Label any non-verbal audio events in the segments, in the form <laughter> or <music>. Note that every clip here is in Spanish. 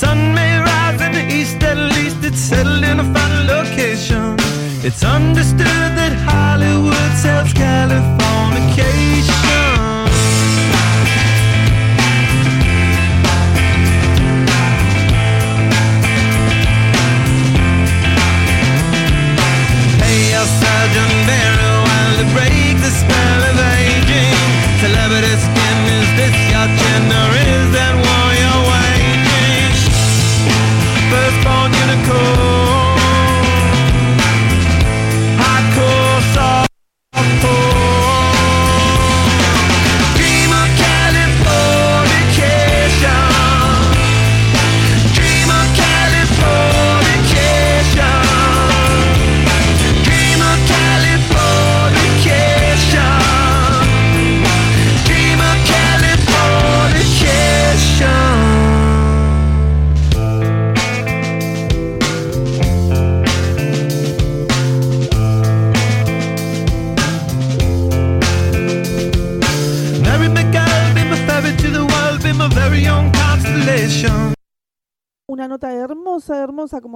sun may rise in the east, at least it's settled in a final location. It's understood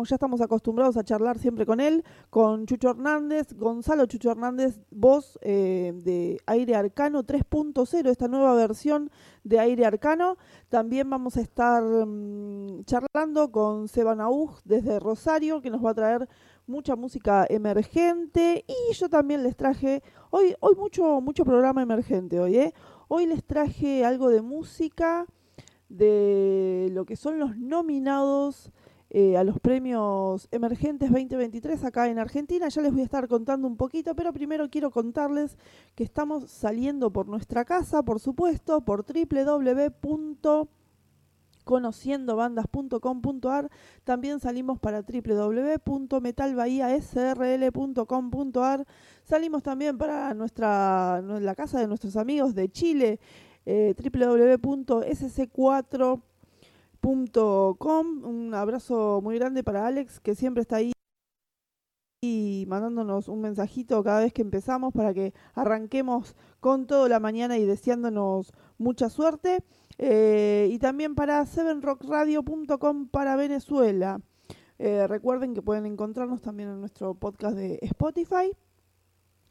ya estamos acostumbrados a charlar siempre con él, con Chucho Hernández, Gonzalo Chucho Hernández, voz eh, de Aire Arcano 3.0, esta nueva versión de Aire Arcano. También vamos a estar mm, charlando con Seba Nauj desde Rosario, que nos va a traer mucha música emergente. Y yo también les traje, hoy, hoy mucho, mucho programa emergente hoy, ¿eh? Hoy les traje algo de música de lo que son los nominados eh, a los premios emergentes 2023 acá en Argentina. Ya les voy a estar contando un poquito, pero primero quiero contarles que estamos saliendo por nuestra casa, por supuesto, por www.conociendobandas.com.ar. También salimos para www.metalbahiasrl.com.ar. Salimos también para nuestra la casa de nuestros amigos de Chile, eh, www.sc4.com. Un abrazo muy grande para Alex, que siempre está ahí y mandándonos un mensajito cada vez que empezamos para que arranquemos con todo la mañana y deseándonos mucha suerte. Eh, y también para sevenrockradio.com para Venezuela. Eh, recuerden que pueden encontrarnos también en nuestro podcast de Spotify.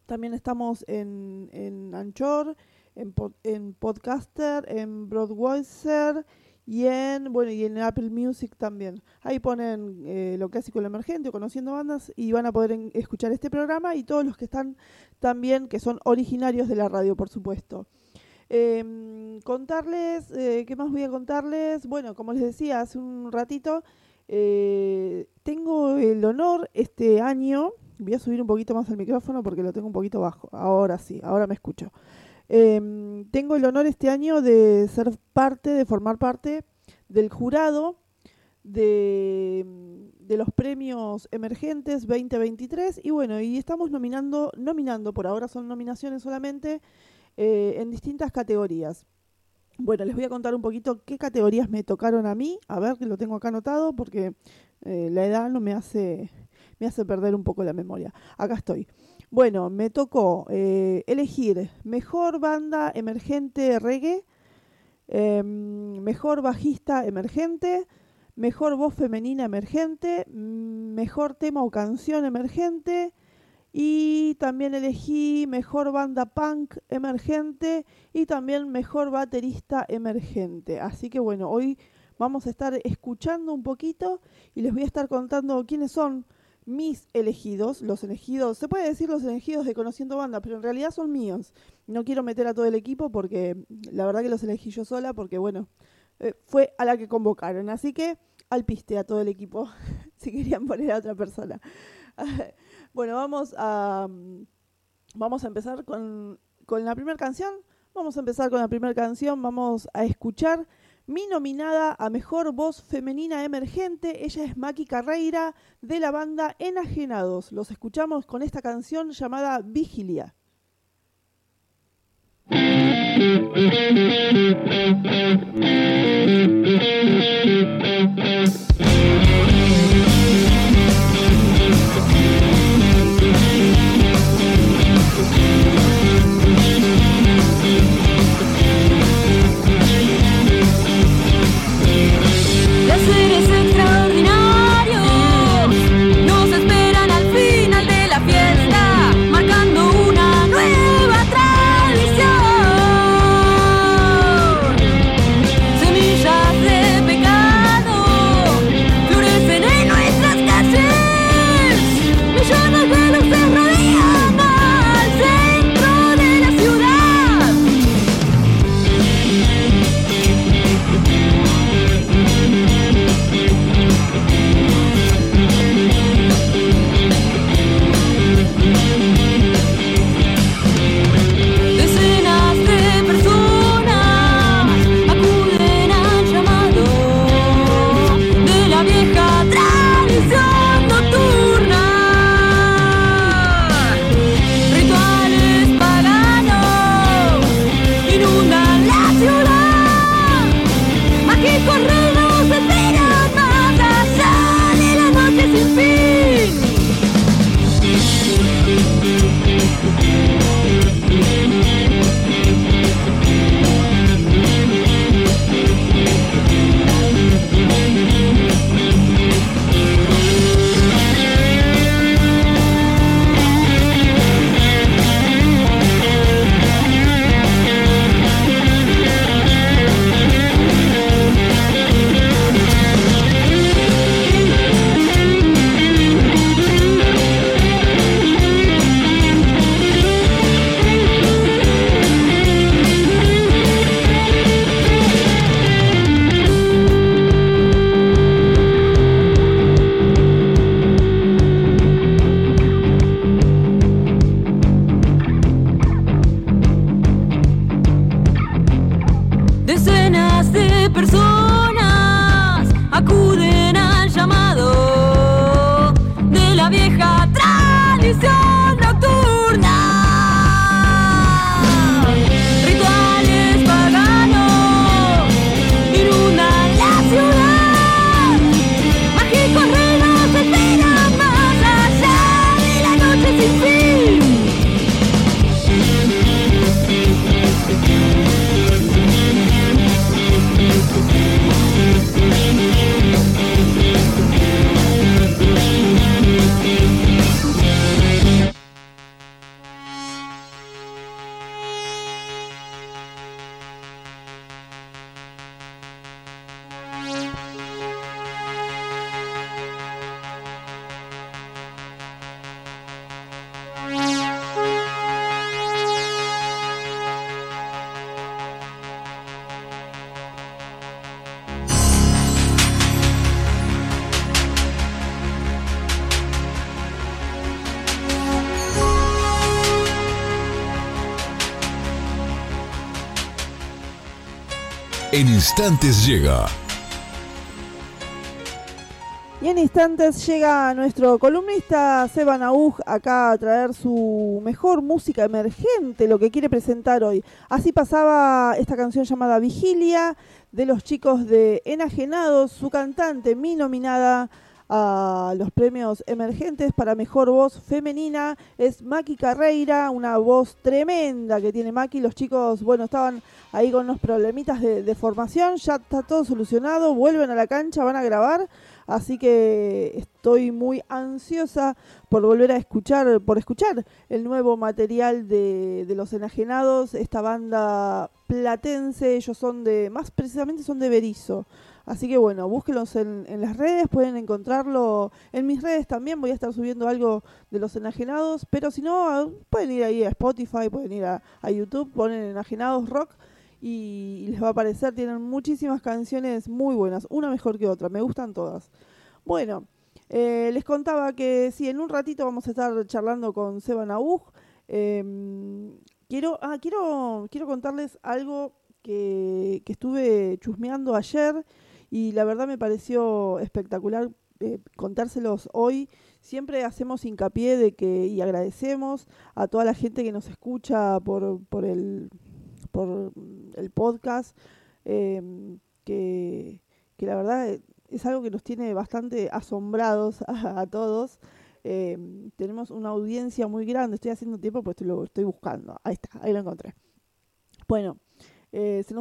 También estamos en, en Anchor, en, en Podcaster, en Broadwayser y en bueno y en Apple Music también. Ahí ponen eh, lo clásico, lo emergente, o conociendo bandas y van a poder escuchar este programa y todos los que están también que son originarios de la radio, por supuesto. Em, contarles, eh, ¿qué más voy a contarles? Bueno, como les decía hace un ratito, eh, tengo el honor este año, voy a subir un poquito más el micrófono porque lo tengo un poquito bajo, ahora sí, ahora me escucho. Em, tengo el honor este año de ser parte, de formar parte del jurado de, los premios emergentes 2023 y bueno, y estamos nominando, nominando, por ahora son nominaciones solamente, eh, en distintas categorías. Bueno, les voy a contar un poquito qué categorías me tocaron a mí. A ver, que lo tengo acá anotado porque eh, la edad no me hace, me hace perder un poco la memoria. Acá estoy. Bueno, me tocó eh, elegir mejor banda emergente reggae, em, mejor bajista emergente, mejor voz femenina emergente, mm, mejor tema o canción emergente, y también elegí mejor banda punk emergente y también mejor baterista emergente. Así que bueno, hoy vamos a estar escuchando un poquito y les voy a estar contando quiénes son mis elegidos, los elegidos, se puede decir los elegidos de Conociendo Banda, pero en realidad son míos. No quiero meter a todo el equipo porque la verdad que los elegí yo sola porque bueno, eh, fue a la que convocaron. Así que al piste a todo el equipo <laughs> si querían poner a otra persona. <laughs> Bueno, vamos a, vamos a empezar con, con la primera canción. Vamos a empezar con la primera canción. Vamos a escuchar mi nominada a Mejor Voz Femenina Emergente, ella es Maki Carreira de la banda Enajenados. Los escuchamos con esta canción llamada Vigilia. <laughs> En instantes llega. Y en instantes llega nuestro columnista Seba Nauj acá a traer su mejor música emergente, lo que quiere presentar hoy. Así pasaba esta canción llamada Vigilia de los chicos de Enajenados, su cantante, mi nominada a los premios emergentes para mejor voz femenina es Maki Carreira, una voz tremenda que tiene Maki. Los chicos, bueno, estaban ahí con unos problemitas de, formación, ya está todo solucionado, vuelven a la cancha, van a grabar. Así que estoy muy ansiosa por volver a escuchar, por escuchar el nuevo material de, de los enajenados, esta banda platense, ellos son de, más precisamente son de Berizo. Así que bueno, búsquenlos en, en las redes, pueden encontrarlo en mis redes también, voy a estar subiendo algo de los enajenados, pero si no, pueden ir ahí a Spotify, pueden ir a, YouTube, ponen enajenados rock y, les va a aparecer, tienen muchísimas canciones muy buenas, una mejor que otra, me gustan todas. Bueno, eh, les contaba que sí, en un ratito vamos a estar charlando con Seba Nauj. Eh, quiero, ah, quiero, quiero contarles algo que, que estuve chusmeando ayer y la verdad me pareció espectacular eh, contárselos hoy. Siempre hacemos hincapié de que y agradecemos a toda la gente que nos escucha por, por el por el podcast, eh, que, que, la verdad es algo que nos tiene bastante asombrados <laughs> a, todos. Eh, tenemos una audiencia muy grande, estoy haciendo tiempo pues lo estoy buscando. Ahí está, ahí lo encontré. Bueno, eh, se,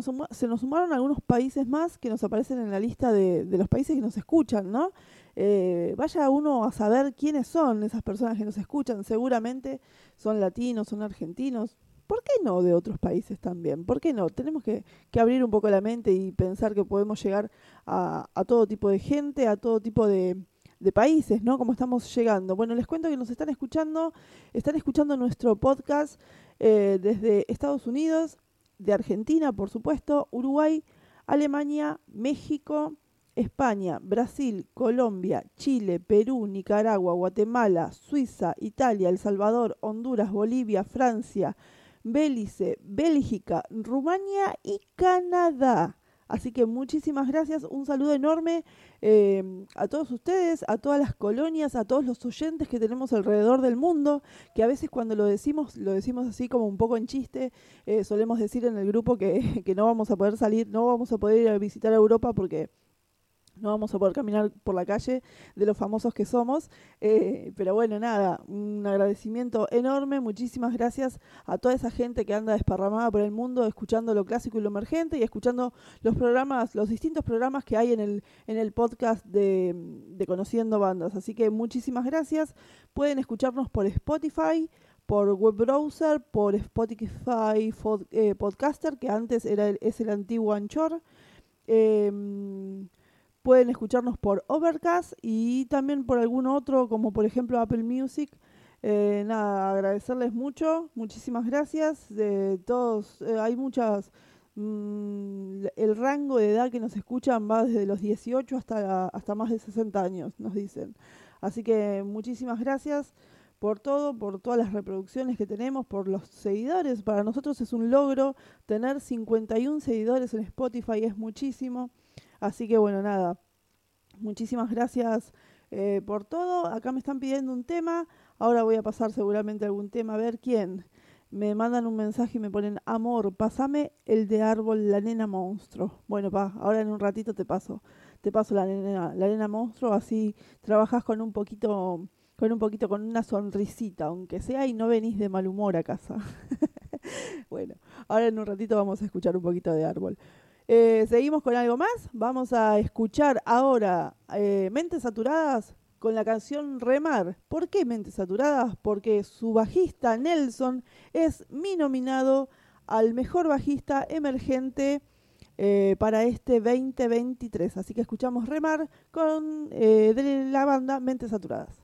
nos sumaron algunos países más que nos aparecen en la lista de, de los países que nos escuchan, ¿no? Eh, vaya uno a saber quiénes son esas personas que nos escuchan. Seguramente son latinos, son argentinos, ¿por qué no de otros países también? ¿Por qué no? Tenemos que, abrir un poco la mente y pensar que podemos llegar a, todo tipo de gente, a todo tipo de, de, países, ¿no? Como estamos llegando. Bueno, les cuento que nos están escuchando, están escuchando nuestro podcast eh, desde Estados Unidos, de Argentina, por supuesto, Uruguay, Alemania, México, España, Brasil, Colombia, Chile, Perú, Nicaragua, Guatemala, Suiza, Italia, El Salvador, Honduras, Bolivia, Francia, Belice, Bélgica, Rumania y Canadá. Así que muchísimas gracias, un saludo enorme eh, a todos ustedes, a todas las colonias, a todos los oyentes que tenemos alrededor del mundo, que a veces cuando lo decimos, lo decimos así como un poco en chiste, eh, solemos decir en el grupo que, <laughs> que no vamos a poder salir, no vamos a poder ir a visitar Europa porque no vamos a poder caminar por la calle de los famosos que somos. Eh, pero bueno, nada, un agradecimiento enorme, muchísimas gracias a toda esa gente que anda desparramada por el mundo escuchando lo clásico y lo emergente y escuchando los programas, los distintos programas que hay en el, en el podcast de, de Conociendo Bandas. Así que muchísimas gracias. Pueden escucharnos por Spotify por web browser, por Spotify eh, Podcaster, que antes era el, es el antiguo Anchor. Eh, Pueden escucharnos por Overcast y también por algún otro, como por ejemplo Apple Music. Eh, nada, agradecerles mucho, muchísimas gracias. Todos, eh, hay muchas. Mmm, el rango de edad que nos escuchan va desde los 18 hasta, hasta más de 60 años, nos dicen. Así que muchísimas gracias por todo, por todas las reproducciones que tenemos, por los seguidores. Para nosotros es un logro tener 51 seguidores en Spotify, es muchísimo. Así que bueno, nada, muchísimas gracias eh, por todo. Acá me están pidiendo un tema, ahora voy a pasar seguramente algún tema, a ver quién. Me mandan un mensaje y me ponen, amor, pasame el de árbol, la nena monstruo. Bueno, pa, ahora en un ratito te paso, te paso la nena, la nena monstruo, así trabajas con un poquito con un poquito, con una sonrisita, aunque sea, y no venís de mal humor a casa. <laughs> bueno, ahora en un ratito vamos a escuchar un poquito de árbol. Eh, Seguimos con algo más. Vamos a escuchar ahora eh, Mentes Saturadas con la canción Remar. ¿Por qué Mentes Saturadas? Porque su bajista Nelson es mi nominado al mejor bajista emergente eh, para este 2023. Así que escuchamos Remar con de la banda Mentes Saturadas.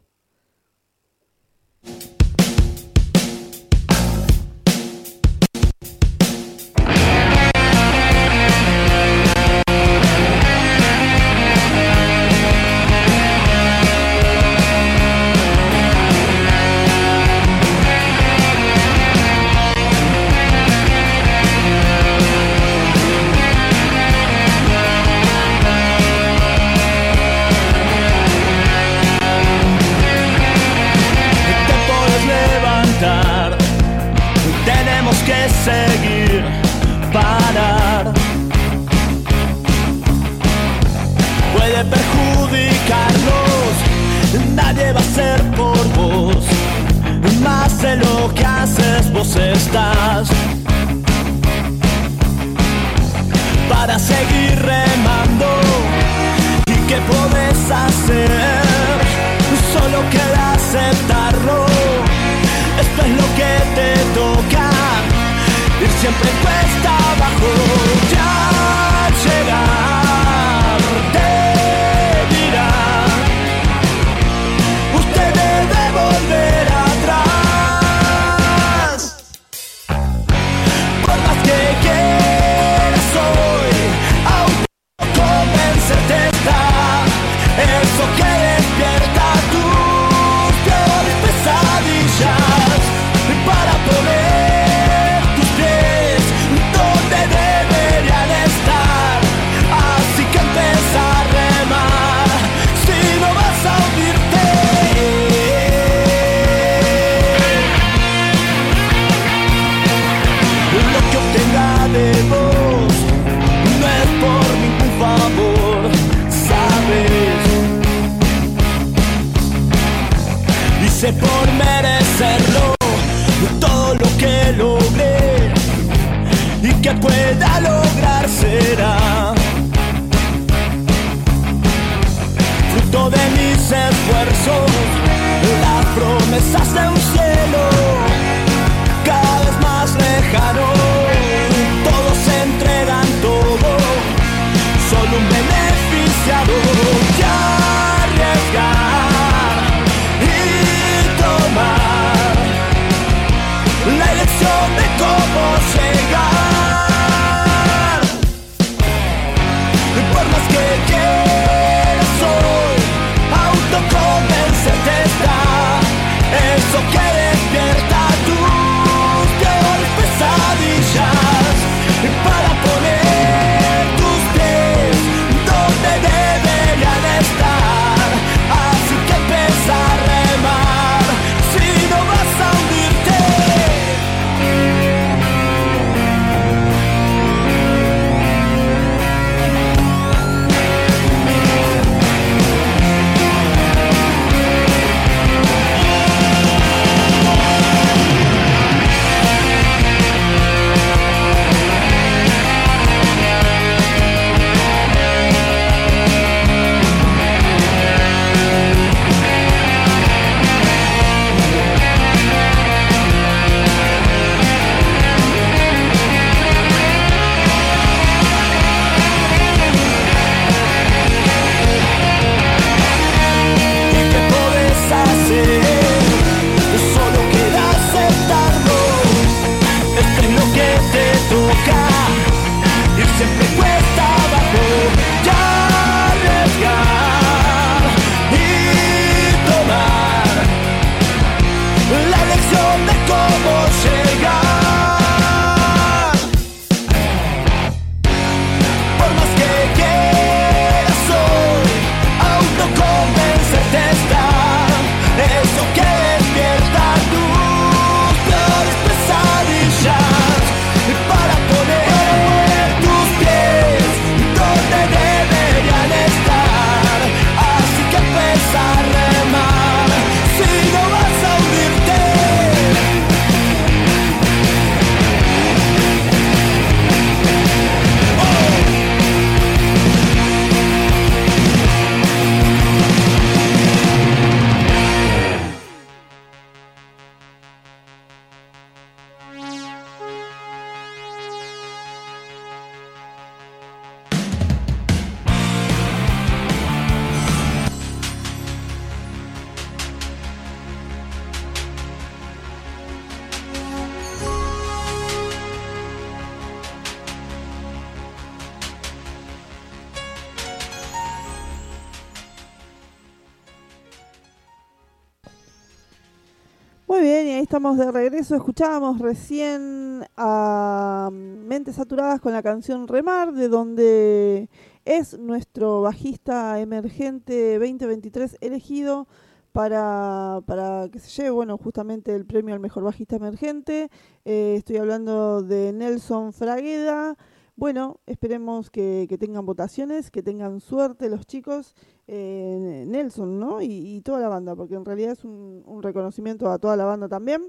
Regreso. Escuchábamos recién a Mentes Saturadas con la canción Remar, de donde es nuestro bajista emergente 2023 elegido para, para que se lleve, bueno, justamente el premio al mejor bajista emergente. Eh, estoy hablando de Nelson Fragueda. Bueno, esperemos que, tengan votaciones, que tengan suerte los chicos, eh, Nelson, ¿no? Y, toda la banda, porque en realidad es un, un reconocimiento a toda la banda también.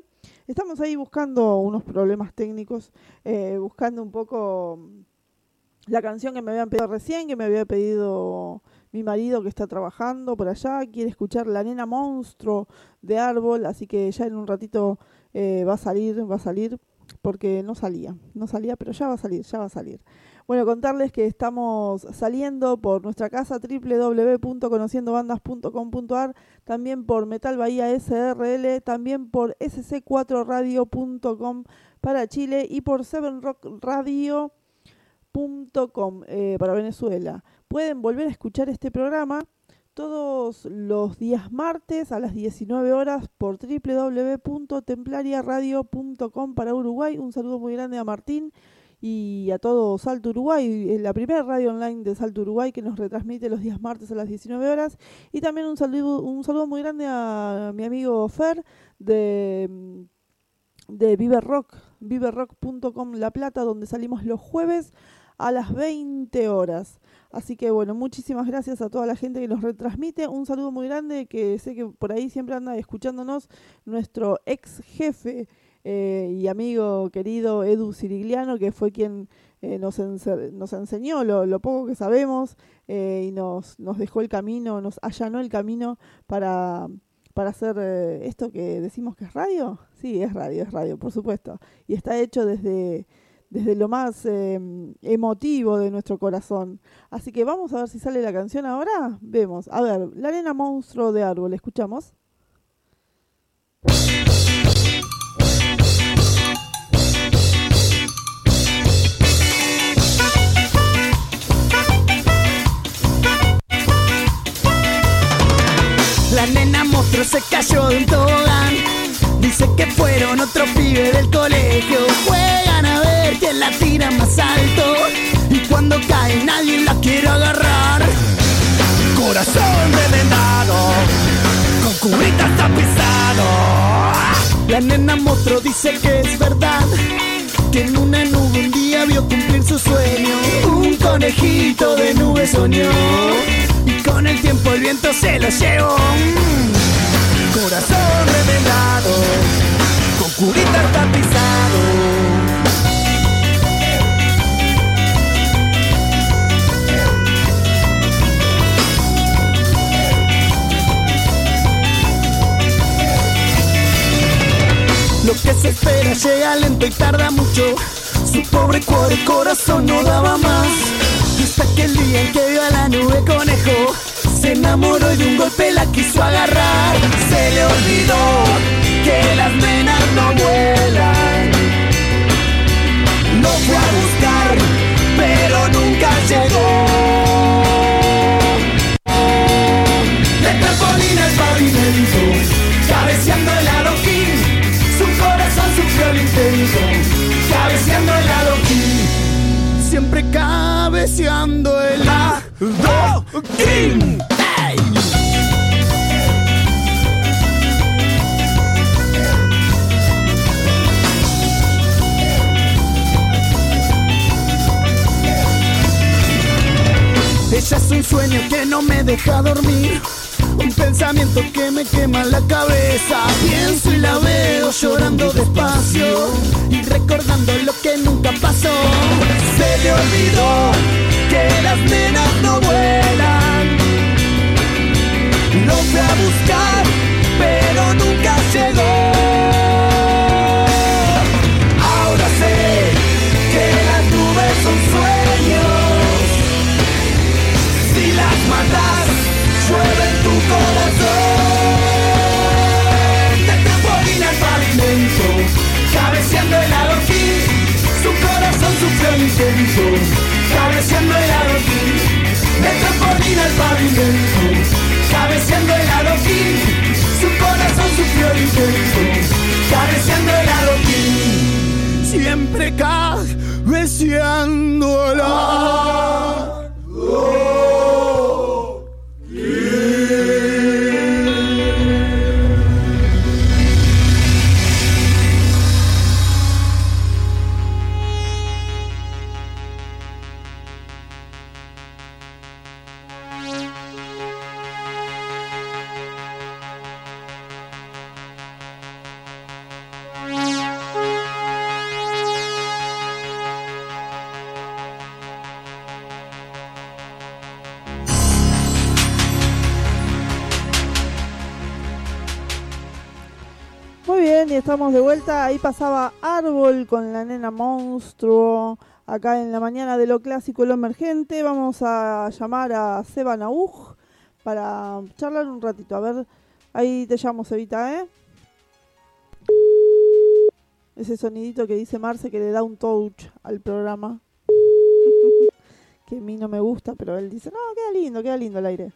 Estamos ahí buscando unos problemas técnicos, eh, buscando un poco la canción que me habían pedido recién, que me había pedido mi marido que está trabajando por allá, quiere escuchar La Nena Monstruo de Árbol, así que ya en un ratito eh, va a salir, va a salir, porque no salía, no salía, pero ya va a salir, ya va a salir. Bueno, contarles que estamos saliendo por nuestra casa www.conociendobandas.com.ar, también por Metal Bahía SRL, también por sc4radio.com para Chile y por 7rockradio.com eh, para Venezuela. Pueden volver a escuchar este programa todos los días martes a las 19 horas por www.templariaradio.com para Uruguay. Un saludo muy grande a Martín y a todo Salto Uruguay, la primera radio online de Salto Uruguay que nos retransmite los días martes a las 19 horas. Y también un saludo, un saludo muy grande a mi amigo Fer de, de Vive Rock, viverock.com La Plata, donde salimos los jueves a las 20 horas. Así que bueno, muchísimas gracias a toda la gente que nos retransmite. Un saludo muy grande que sé que por ahí siempre anda escuchándonos nuestro ex jefe eh, y amigo querido Edu Cirigliano, que fue quien eh, nos, nos enseñó lo, poco que sabemos eh, y nos, nos dejó el camino, nos allanó el camino para, para hacer esto que decimos que es radio. Sí, es radio, es radio, por supuesto. Y está hecho desde, desde lo más eh, emotivo de nuestro corazón. Así que vamos a ver si sale la canción ahora. Vemos. A ver, La arena monstruo de árbol, ¿escuchamos? La nena monstruo se cayó de un tobogán. Dice que fueron otros pibes del colegio. Juegan quién la tira más alto. Y cuando cae nadie la quiere agarrar. Corazón remendado, con cubritas tapizado. La nena monstruo dice que es verdad. Que en una nube un día vio cumplir su sueño. Un conejito de nube soñó. Y con el tiempo el viento se lo llevó. Corazón remendado, con curitas tapizado. Lo que se espera llega lento y tarda mucho. Su pobre cuore corazón no daba más. Y hasta que el día en que vio a la nube conejo, se enamoró y de un golpe la quiso agarrar. Se le olvidó que las nenas no vuelan. No fue a buscar, pero nunca llegó. De trampolín al pavimento, cabeceando el adoquín, cabeceando el siempre cabeceando el adoquín. Ella es un sueño que no me deja dormir. Un pensamiento que me quema la cabeza. Pienso y la veo llorando despacio. Y recordando lo que nunca pasó. Se le olvidó que las nenas no vuelan. Lo fue a buscar, pasadizo, cabeceando el adoquín, metropolina el pavimento, cabeceando el adoquín, su corazón sufrió el intento, cabeceando el adoquín, siempre cabeceando el adoquín. Estamos de vuelta. Ahí pasaba Árbol con la nena monstruo. Acá en la mañana de lo clásico y lo emergente. Vamos a llamar a Seba Nauj para charlar un ratito. A ver, ahí te llamo, Sebita, ¿eh? Ese sonidito que dice Marce que le da un touch al programa. <laughs> que a mí no me gusta, pero él dice, no, queda lindo, queda lindo el aire.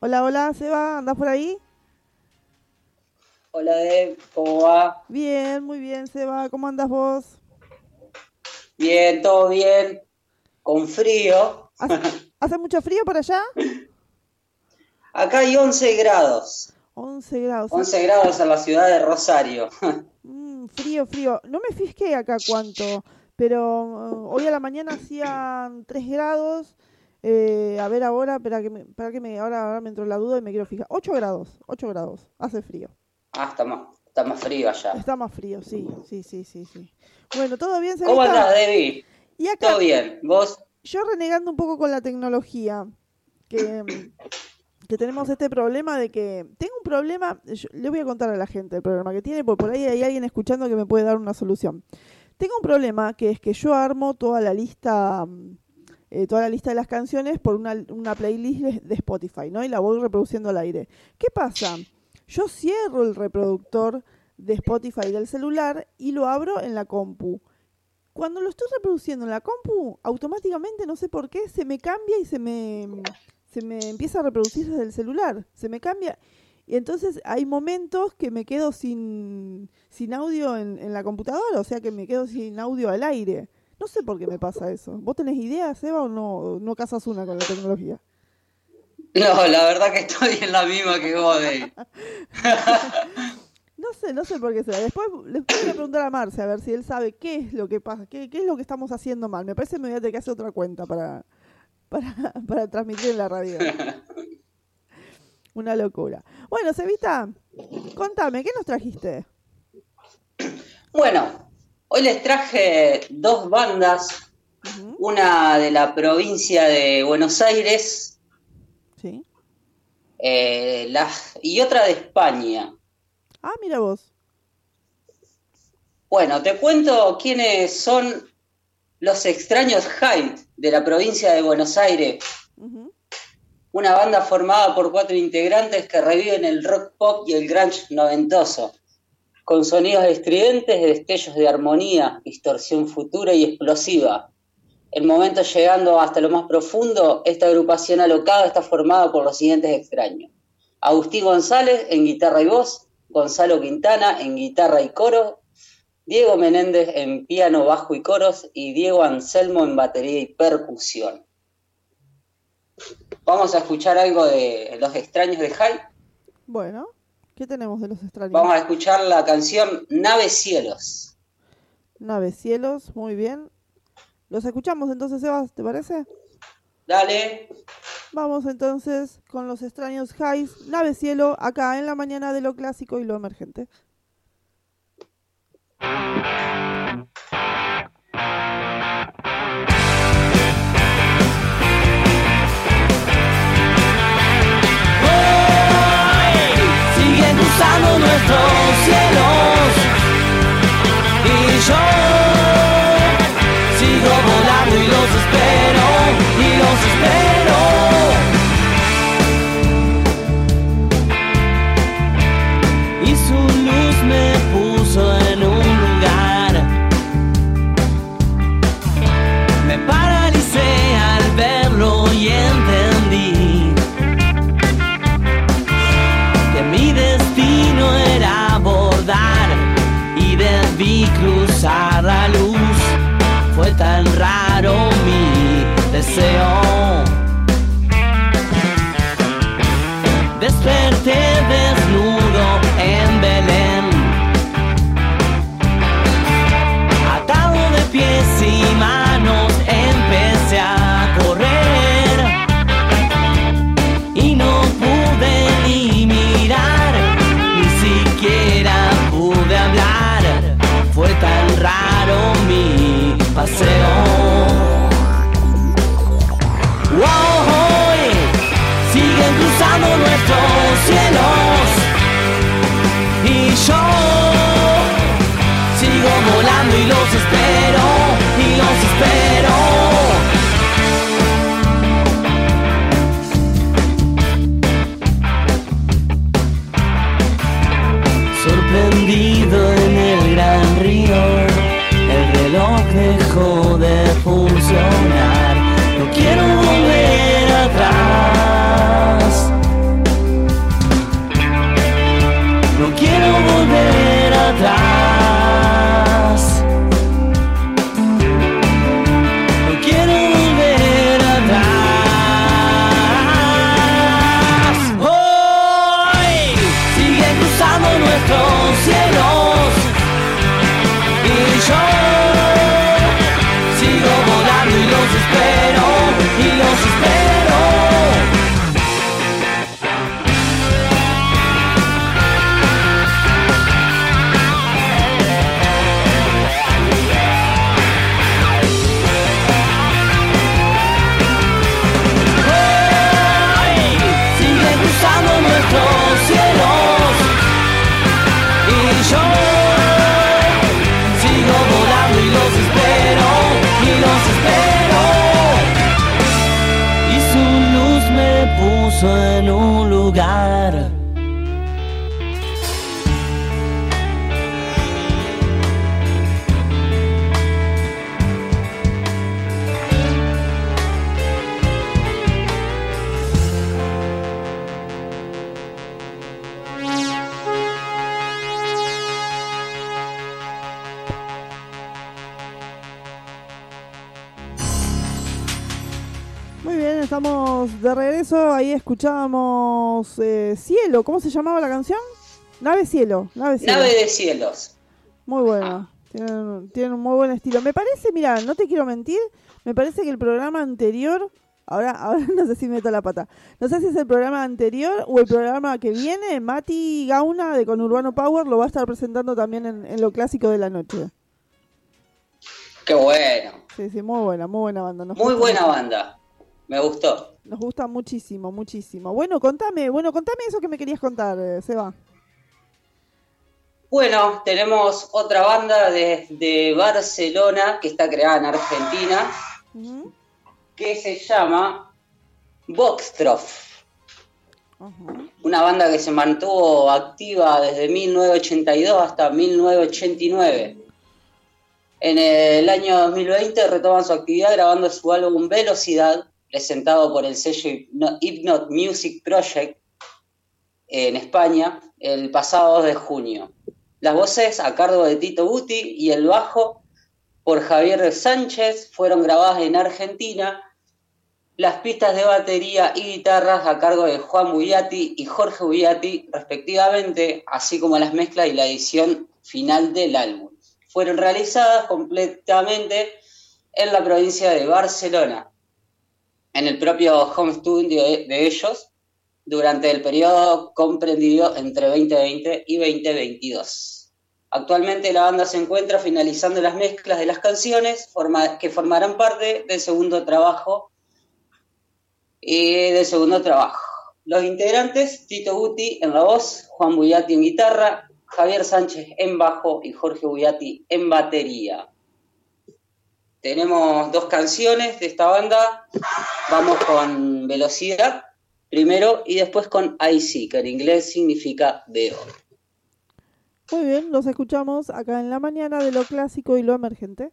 Hola, hola, Seba, ¿andás por ahí? Hola, Deb, ¿cómo va? Bien, muy bien, Seba. ¿Cómo andas vos? Bien, todo bien. Con frío. ¿Hace, hace mucho frío por allá? <laughs> Acá hay 11 grados. 11 grados. 11 grados en la ciudad de Rosario. <laughs> Mm, frío, frío. No me fijé acá cuánto, pero uh, hoy a la mañana hacían 3 grados. Eh, a ver ahora, espera que me, espera que me, ahora, ahora me entró la duda y me quiero fijar. 8 grados, 8 grados. Hace frío. Ah, está más, está más frío allá. Está más frío, sí, sí, sí, sí, sí. Bueno, ¿todo bien, ¿Cómo Sebita? andás, Debbie? Y acá, ¿Todo bien? ¿Vos? yo renegando un poco con la tecnología, que, que tenemos este problema de que tengo un problema, yo- le voy a contar a la gente el problema que tiene, porque por ahí hay alguien escuchando que me puede dar una solución. Tengo un problema que es que yo armo toda la lista, eh, toda la lista de las canciones por una, una playlist de- de Spotify, ¿no? Y la voy reproduciendo al aire. ¿Qué pasa? Yo cierro el reproductor de Spotify del celular y lo abro en la compu. Cuando lo estoy reproduciendo en la compu, automáticamente, no sé por qué, se me cambia y se me, se me empieza a reproducir desde el celular. Se me cambia. Y entonces hay momentos que me quedo sin, sin audio en, en la computadora, o sea que me quedo sin audio al aire. No sé por qué me pasa eso. ¿Vos tenés idea, Seba, o no, no casas una con la tecnología? No, la verdad que estoy en la misma que vos. <laughs> No sé, no sé por qué será. Después le voy a preguntar a Marce a ver si él sabe qué es lo que pasa, qué, qué es lo que estamos haciendo mal. Me parece que me voy a tener que hacer otra cuenta para, para, <laughs> para transmitir en la radio. Una locura. Bueno, Cevita, contame, ¿qué nos trajiste? Bueno, hoy les traje dos bandas, una de la provincia de Buenos Aires. Eh, las- y otra de España. Ah, mira vos. Bueno, te cuento quiénes son los extraños Hyde de la provincia de Buenos Aires, una banda formada por cuatro integrantes que reviven el rock pop y el grunge noventoso, con sonidos estridentes, destellos de armonía, distorsión futura y explosiva. El momento llegando hasta lo más profundo, esta agrupación alocada está formada por los siguientes extraños. Agustín González en guitarra y voz, Gonzalo Quintana en guitarra y coro, Diego Menéndez en piano, bajo y coros y Diego Anselmo en batería y percusión. Vamos a escuchar algo de Los extraños de Hyde. Bueno, ¿qué tenemos de los extraños? Vamos a escuchar la canción Nave Cielos. Naves Cielos, muy bien. Los escuchamos entonces, Sebas, ¿te parece? Dale. Vamos entonces con los extraños highs, nave cielo, acá en la mañana de lo clásico y lo emergente. Siguen deseo. Desperté desnudo en Belén. Atado de pies y manos empecé a correr. Y no pude ni mirar, ni siquiera pude hablar. Fue tan raro mi paseo. Escuchábamos eh, Cielo. ¿Cómo se llamaba la canción? Nave Cielo. Nave Cielo. Nave de cielos. Muy bueno. Tienen, tienen un muy buen estilo. Me parece, mira, no te quiero mentir, me parece que el programa anterior, ahora, <laughs> ahora no sé si meto la pata, no sé si es el programa anterior o el programa que viene, Mati Gauna de Conurbano Power lo va a estar presentando también en, en lo clásico de la noche. Qué bueno. Sí, sí, muy buena, muy buena banda. Nos Muy buena banda. Me gustó. Nos gusta muchísimo, muchísimo. Bueno, contame, bueno, contame eso que me querías contar, eh, Seba. Bueno, tenemos otra banda desde Barcelona que está creada en Argentina que se llama Voxtrof. Una banda que se mantuvo activa desde 1982 hasta 1989. En el año 2020 retoman su actividad grabando su álbum Velocidad, presentado por el sello Hypno- Hypnot Music Project en España el pasado 2 de junio. Las voces a cargo de Tito Buti y el bajo por Javier Sánchez fueron grabadas en Argentina. Las pistas de batería y guitarras a cargo de Juan Buiati y Jorge Buiati, respectivamente, así como las mezclas y la edición final del álbum. Fueron realizadas completamente en la provincia de Barcelona, en el propio home studio de, ellos, durante el periodo comprendido entre 2020 y 2022. Actualmente la banda se encuentra finalizando las mezclas de las canciones que formarán parte del segundo trabajo y del segundo trabajo. Los integrantes, Tito Guti en la voz, Juan Buyati en guitarra, Javier Sánchez en bajo y Jorge Buyati en batería. Tenemos dos canciones de esta banda. Vamos con Velocidad primero y después con IC, que en inglés significa veo. Muy bien, los escuchamos acá en la mañana de lo clásico y lo emergente.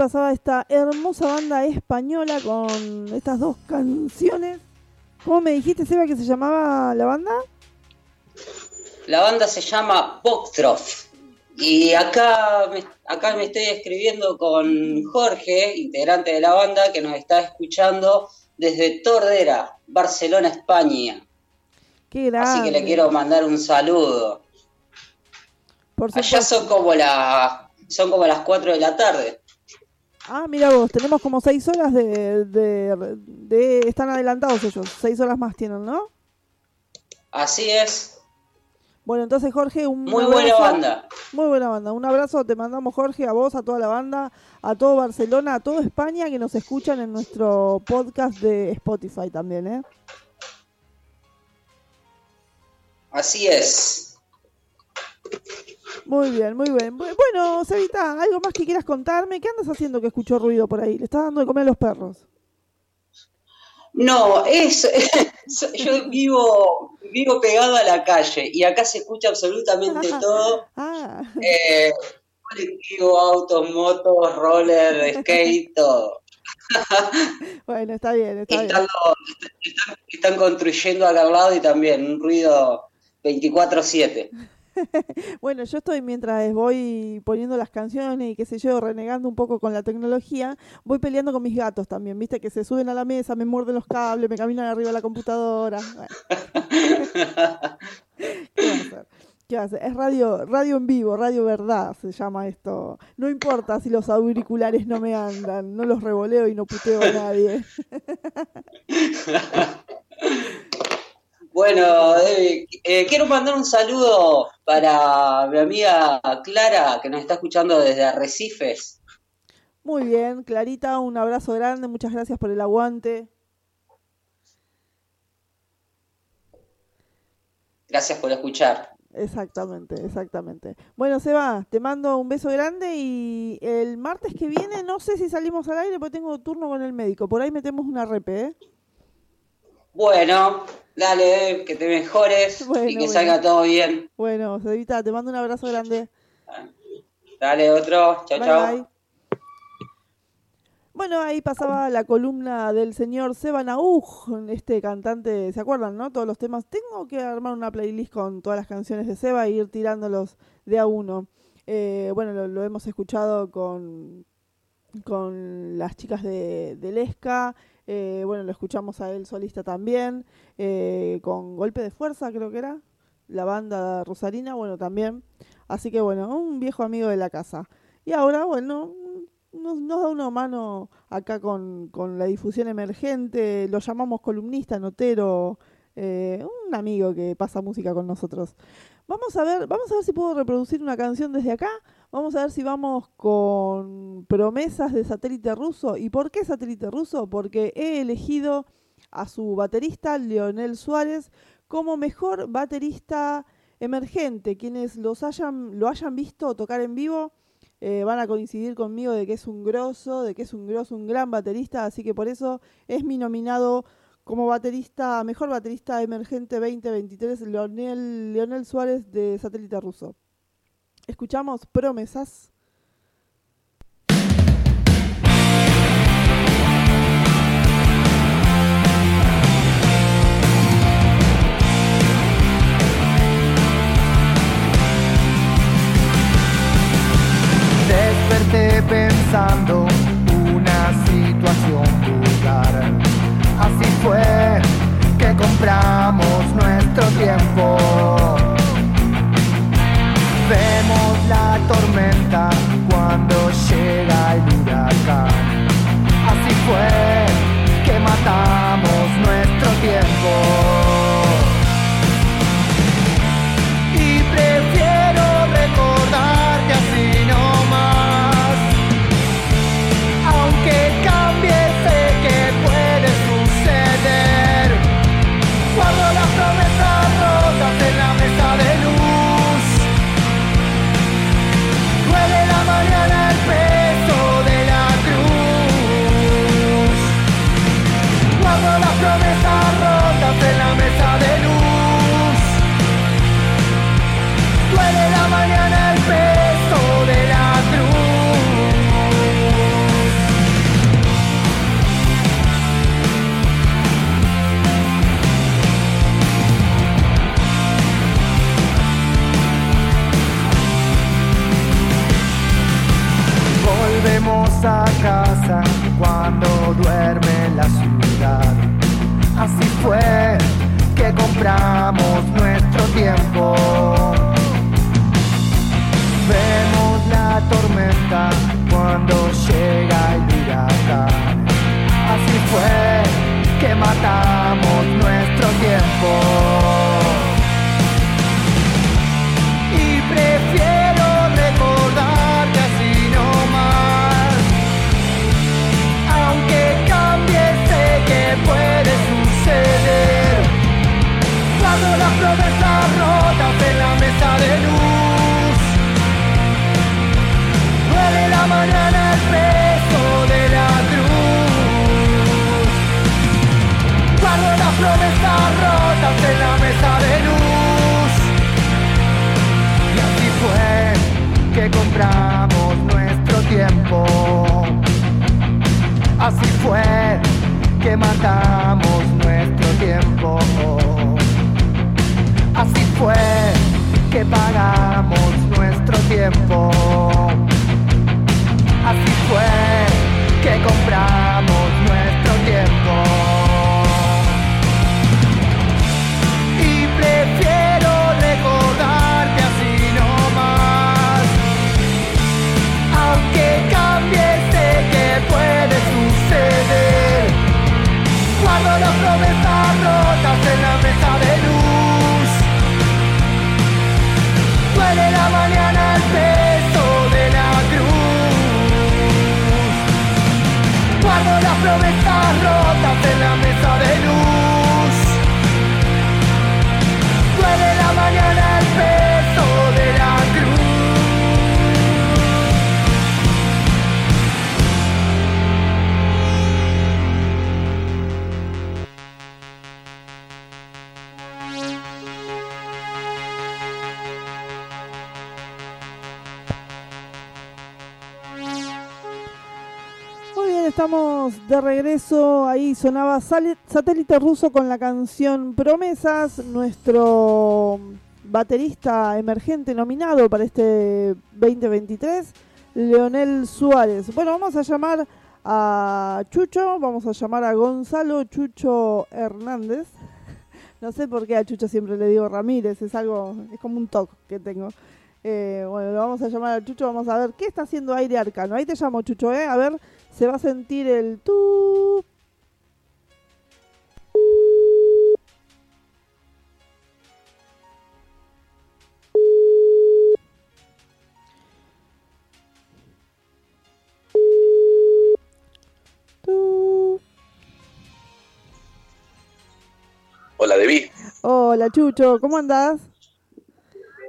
Pasaba esta hermosa banda española con estas dos canciones. ¿Cómo me dijiste, Seba, que se llamaba la banda? La banda se llama Boktroff. Y acá me, acá me estoy escribiendo con Jorge, integrante de la banda, que nos está escuchando desde Tordera, Barcelona, España. Qué grande. Así que le quiero mandar un saludo. Por Allá son como las son como las 4 de la tarde. Ah, mira vos, tenemos como seis horas de, de, de- Están adelantados ellos. Seis horas más tienen, ¿no? Así es. Bueno, entonces Jorge, un Muy buena banda. Muy buena banda. Un abrazo te mandamos, Jorge, a vos, a toda la banda, a todo Barcelona, a toda España que nos escuchan en nuestro podcast de Spotify también, ¿eh? Así es. Muy bien, muy bien. Bu- Bueno, Cevita, ¿algo más que quieras contarme? ¿Qué andas haciendo que escucho ruido por ahí? ¿Le estás dando de comer a los perros? No, es <laughs> yo vivo vivo pegado a la calle y acá se escucha absolutamente todo. Ah, Eh, colectivo, autos, motos, roller, <laughs> skate, todo. <laughs> bueno, está bien, está bien. Están- están construyendo acá al lado y también un ruido 24/7. <laughs> Bueno, yo estoy mientras voy poniendo las canciones y qué sé yo, renegando un poco con la tecnología, voy peleando con mis gatos también, viste, que se suben a la mesa, me muerden los cables, me caminan arriba de la computadora. Bueno. <laughs> ¿Qué va a hacer? ¿Qué va a hacer? Es radio, radio en vivo, radio verdad se llama esto. No importa si los auriculares no me andan, no los revoleo y no puteo a nadie. <laughs> Bueno, eh, quiero mandar un saludo para mi amiga Clara, que nos está escuchando desde Arrecifes. Muy bien, Clarita, un abrazo grande, muchas gracias por el aguante. Gracias por escuchar. Exactamente, exactamente. Bueno, Seba, te mando un beso grande y el martes que viene no sé si salimos al aire porque tengo turno con el médico. Por ahí metemos una repe, ¿eh? Bueno, dale, que te mejores Bueno, y que bueno. salga todo bien. Bueno, Sebita, te mando un abrazo grande. Dale, otro. Chao, chao. Bueno, ahí pasaba la columna del señor Seba Nauj, este cantante, ¿se acuerdan, no? Todos los temas. Tengo que armar una playlist con todas las canciones de Seba e ir tirándolos de a uno. Eh, bueno, lo, lo hemos escuchado con, con las chicas de, de Lesca. Eh, bueno, lo escuchamos a él solista también. eh, con Golpe de Fuerza, creo que era. La banda rosarina, bueno, también. Así que bueno, un viejo amigo de la casa. Y ahora, bueno, nos, da una mano acá con, con la difusión emergente. Lo llamamos columnista, notero, eh, un amigo que pasa música con nosotros. Vamos a ver, vamos a ver si puedo reproducir una canción desde acá. Vamos a ver si vamos con promesas de satélite ruso. ¿Y por qué satélite ruso? Porque he elegido a su baterista, Leonel Suárez, como mejor baterista emergente. Quienes los hayan, lo hayan visto tocar en vivo eh, van a coincidir conmigo de que es un grosso, de que es un grosso, un gran baterista. Así que por eso es mi nominado como baterista, mejor baterista emergente 2023, Leonel, Leonel Suárez de Satélite Ruso. Escuchamos promesas. Desperté pensando una situación vulgar. Así fue que compramos nuestro tiempo. duerme en la ciudad. Así fue que compramos nuestro tiempo. Sonaba Satélite Ruso con la canción Promesas, nuestro baterista emergente nominado para este 2023, Leonel Suárez. Bueno, vamos a llamar a Chucho, vamos a llamar a Gonzalo Chucho Hernández. No sé por qué a Chucho siempre le digo Ramírez, es algo, es como un toque que tengo. Eh, bueno, lo vamos a llamar a Chucho, vamos a ver qué está haciendo aire arcano. Ahí te llamo, Chucho, ¿eh? A ver, se va a sentir el. Tú. Hola, Debbie. Hola, Chucho, ¿cómo andás?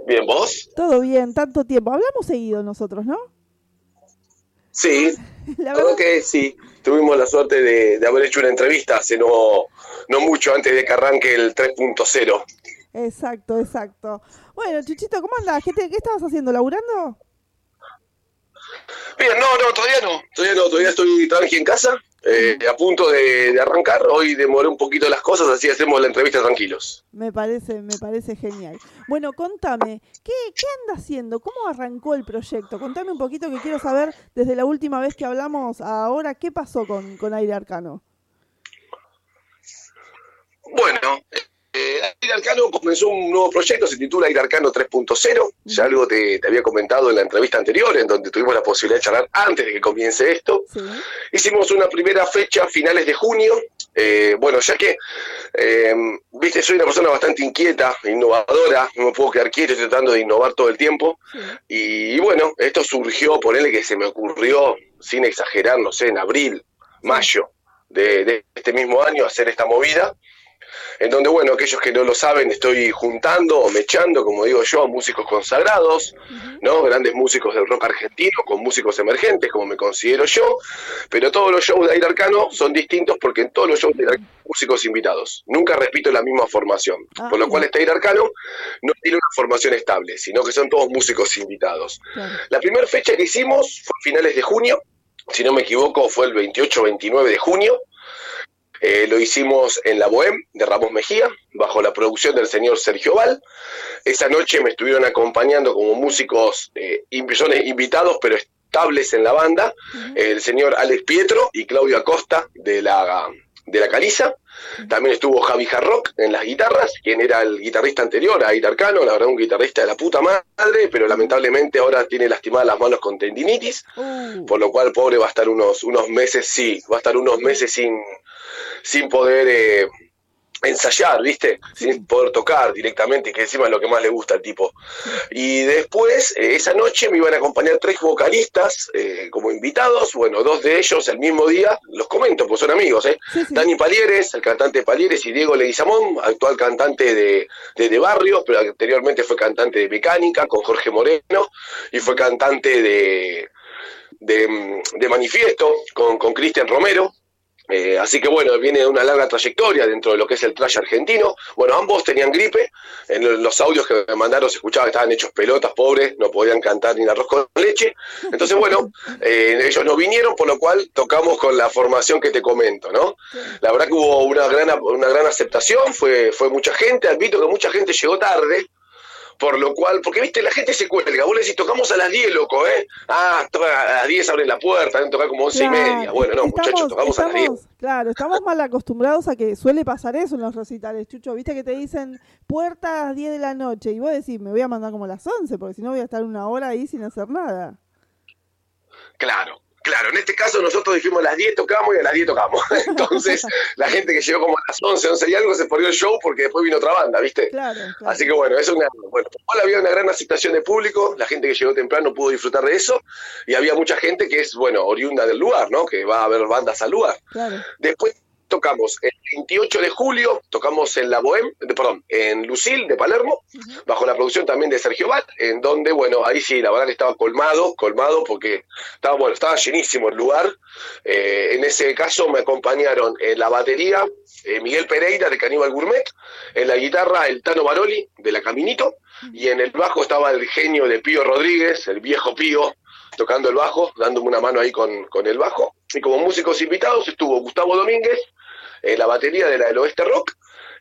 Bien, ¿vos? Todo bien, tanto tiempo. Hablamos seguido nosotros, ¿no? Sí, <laughs> La verdad, que sí. Tuvimos la suerte de, de haber hecho una entrevista hace no, no mucho antes de que arranque el 3.0. exacto, exacto. Bueno, Chuchito, ¿cómo andás? ¿Qué, te- qué estabas haciendo? ¿Laburando? Bien, no, no, todavía no. Todavía no, todavía estoy tranqui en casa. Eh, a punto de, de arrancar. Hoy demoré un poquito las cosas, así hacemos la entrevista tranquilos. Me parece, me parece genial. Bueno, contame, ¿qué, qué anda haciendo? ¿Cómo arrancó el proyecto? Contame un poquito que quiero saber desde la última vez que hablamos a ahora, ¿qué pasó con, con Aire Arcano? Bueno, eh, Aire Arcano comenzó un nuevo proyecto, se titula Aire Arcano 3.0. Ya algo te, te había comentado en la entrevista anterior, en donde tuvimos la posibilidad de charlar antes de que comience esto. Sí, Hicimos una primera fecha a finales de junio. eh, bueno, ya que, eh, viste, soy una persona bastante inquieta, innovadora, no me puedo quedar quieto, estoy tratando de innovar todo el tiempo. sí. Y, bueno, esto surgió, ponele que se me ocurrió, sin exagerar, no sé, en abril, mayo de, de este mismo año, hacer esta movida. En donde, bueno, aquellos que no lo saben, estoy juntando o mechando, como digo yo, a músicos consagrados, ¿no? Grandes músicos del rock argentino, con músicos emergentes, como me considero yo. Pero todos los shows de Aire Arcano son distintos porque en todos los shows de Aire Arcano hay músicos invitados. Nunca repito la misma formación. Ah, Por lo cual este Aire Arcano no tiene una formación estable, sino que son todos músicos invitados. La primera fecha que hicimos fue a finales de junio, si no me equivoco fue el 28-29 de junio. Eh, lo hicimos en la Bohème de Ramos Mejía, bajo la producción del señor Sergio Val. Esa noche me estuvieron acompañando como músicos, eh, invitados, pero estables en la banda, el señor Alex Pietro y Claudio Acosta de la, de la Caliza. También estuvo Javi Jarrock en las guitarras, quien era el guitarrista anterior a Itarcano, la verdad un guitarrista de la puta madre, pero lamentablemente ahora tiene lastimadas las manos con tendinitis, Uh, por lo cual pobre va a estar unos, unos meses, sí, va a estar unos meses sin, sin poder eh, ensayar, ¿viste? Sin poder tocar directamente, que encima es lo que más le gusta al tipo. Y después, eh, esa noche me iban a acompañar tres vocalistas eh, como invitados, bueno, dos de ellos el mismo día, los comento, pues son amigos, ¿eh? sí, sí. Dani Palieres, el cantante Palieres, y Diego Leguizamón, actual cantante de, de, de Barrio, pero anteriormente fue cantante de Mecánica con Jorge Moreno, y fue cantante de, de, de Manifiesto con con Cristian Romero. Eh, así que bueno, viene de una larga trayectoria dentro de lo que es el trash argentino. Bueno, ambos tenían gripe. En lo- los audios que me mandaron se escuchaba que estaban hechos pelotas, pobres, no podían cantar ni arroz con leche. Entonces, bueno, <laughs> eh, ellos no vinieron, por lo cual tocamos con la formación que te comento, ¿no? La verdad que hubo una gran, una gran aceptación, fue, fue mucha gente, admito que mucha gente llegó tarde, por lo cual, porque viste, la gente se cuelga, vos le decís, tocamos a las 10, loco, ¿eh? Ah, a las 10 abren la puerta, deben tocar como 11 y Claro, media. Bueno, no, estamos- muchachos, tocamos a las 10. estamos- Claro, estamos mal acostumbrados a que suele pasar eso en los recitales, Chucho. Viste que te dicen puerta a las 10 de la noche y vos decís, me voy a mandar como a las 11 porque si no voy a estar una hora ahí sin hacer nada. Claro, claro. En este caso nosotros dijimos a las 10 tocamos y a las 10 tocamos. <laughs> Entonces <laughs> la gente que llegó como a las 11, 11 y algo se perdió el show porque después vino otra banda, ¿viste? Claro, claro. Así que bueno, es una, bueno, había una gran aceptación de público, la gente que llegó temprano pudo disfrutar de eso, y había mucha gente que es, bueno, oriunda del lugar, ¿no? Que va a ver bandas al lugar. claro. Después tocamos el 28 de julio, tocamos en la Bohème, perdón, en Lucil de Palermo, bajo la producción también de Sergio Val, en donde, bueno, ahí sí, la verdad que estaba colmado, colmado, porque estaba, bueno, estaba llenísimo el lugar. Eh, en ese caso me acompañaron en la batería eh, Miguel Pereira de Caníbal Gourmet, en la guitarra el Tano Baroli de la Caminito, y en el bajo estaba el genio de Pío Rodríguez, el viejo Pío, tocando el bajo, dándome una mano ahí con, con el bajo. Y como músicos invitados estuvo Gustavo Domínguez, en la batería de la del Oeste Rock,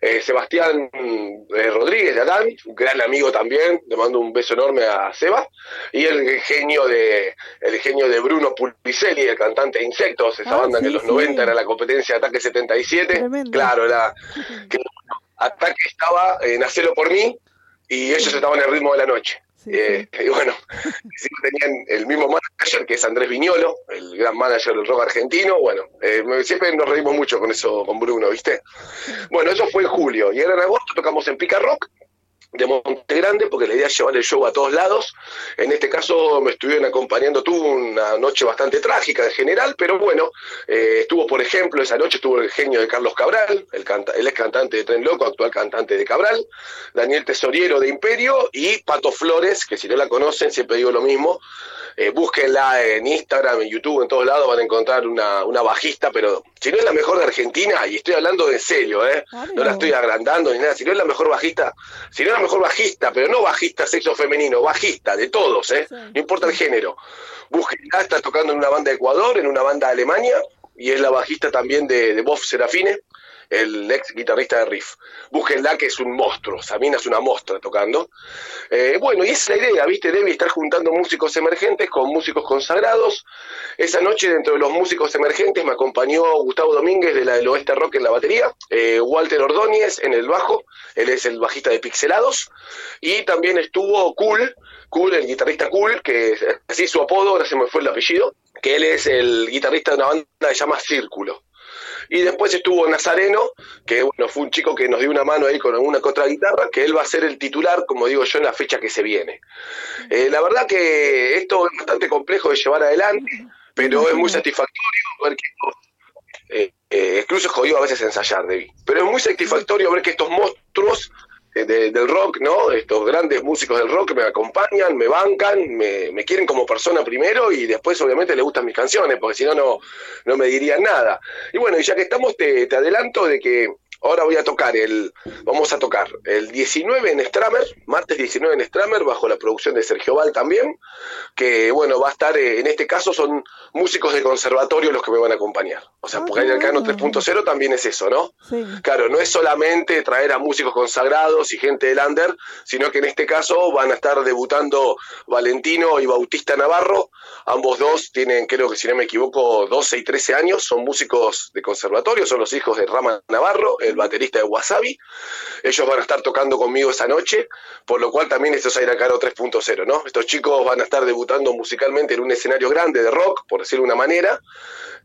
eh, Sebastián eh, Rodríguez de Adán, un gran amigo también, le mando un beso enorme a Seba, y el genio de el genio de Bruno Pulpicelli, el cantante de Insectos, esa Ah, banda que en sí, los sí. 90 era la competencia de Ataque 77, Tremendo. claro, era <laughs> que, Ataque estaba en Hacelo por mí, y ellos estaban en el ritmo de la noche. Sí, Eh, y bueno, <laughs> tenían el mismo manager que es Andrés Viñolo, el gran manager del rock argentino. Bueno, eh, siempre nos reímos mucho con eso, con Bruno, ¿viste? Bueno, eso fue en julio. Y ahora en agosto tocamos en Pica Rock de Monte Grande, porque la idea es llevar el show a todos lados. En este caso me estuvieron acompañando, tuvo una noche bastante trágica en general, pero bueno, eh, estuvo, por ejemplo, esa noche estuvo el genio de Carlos Cabral, el, canta, el ex cantante de Tren Loco, actual cantante de Cabral, Daniel Tesoriero de Imperio y Pato Flores, que si no la conocen, siempre digo lo mismo, eh, búsquenla en Instagram, en YouTube, en todos lados van a encontrar una, una bajista, pero si no es la mejor de Argentina, y estoy hablando en serio, ¿eh? Claro. no la estoy agrandando ni nada, si no es la mejor bajista, si no es la mejor bajista, pero no bajista sexo femenino, bajista de todos, ¿eh? Sí. no importa el género. Búsquenla, está tocando en una banda de Ecuador, en una banda de Alemania, y es la bajista también de, de Bob Serafine, el ex guitarrista de Riff. Búsquenla, que es un monstruo, Sabina es una mostra tocando. Eh, bueno, y esa es la idea, ¿viste? Debe estar juntando músicos emergentes con músicos consagrados. Esa noche, dentro de los músicos emergentes, me acompañó Gustavo Domínguez de la del Oeste Rock en la batería, eh, Walter Ordóñez en el bajo, él es el bajista de Pixelados, y también estuvo Cool, Cool, el guitarrista Cool, que así su apodo, ahora se me fue el apellido, que él es el guitarrista de una banda que se llama Círculo. Y después estuvo Nazareno, que bueno, fue un chico que nos dio una mano ahí con alguna que otra guitarra, que él va a ser el titular, como digo yo, en la fecha que se viene. Eh, la verdad que esto es bastante complejo de llevar adelante, pero es muy satisfactorio ver que eh, eh, incluso es jodido a veces ensayar, Debbie, pero es muy satisfactorio ver que estos monstruos de- del rock, ¿no? Estos grandes músicos del rock me acompañan, me bancan, me, me quieren como persona primero y después obviamente les gustan mis canciones, porque si no, no no me dirían nada. Y bueno, y ya que estamos, te, te adelanto de que ahora voy a tocar el, vamos a tocar el 19 en Stramer, martes 19 en Stramer, bajo la producción de Sergio Val también, que bueno, va a estar, eh, en este caso son músicos de conservatorio los que me van a acompañar. O sea, Ah, porque el Arcano bueno. 3.0 también es eso, ¿no? Sí. Claro, no es solamente traer a músicos consagrados y gente del under, sino que en este caso van a estar debutando Valentino y Bautista Navarro. Ambos dos tienen, creo que si no me equivoco, 12 y 13 años, son músicos de conservatorio, son los hijos de Rama Navarro, el baterista de Wasabi. Ellos van a estar tocando conmigo esa noche, por lo cual también esto es Airacaro 3.0, ¿no? Estos chicos van a estar debutando musicalmente en un escenario grande de rock, por decirlo de una manera.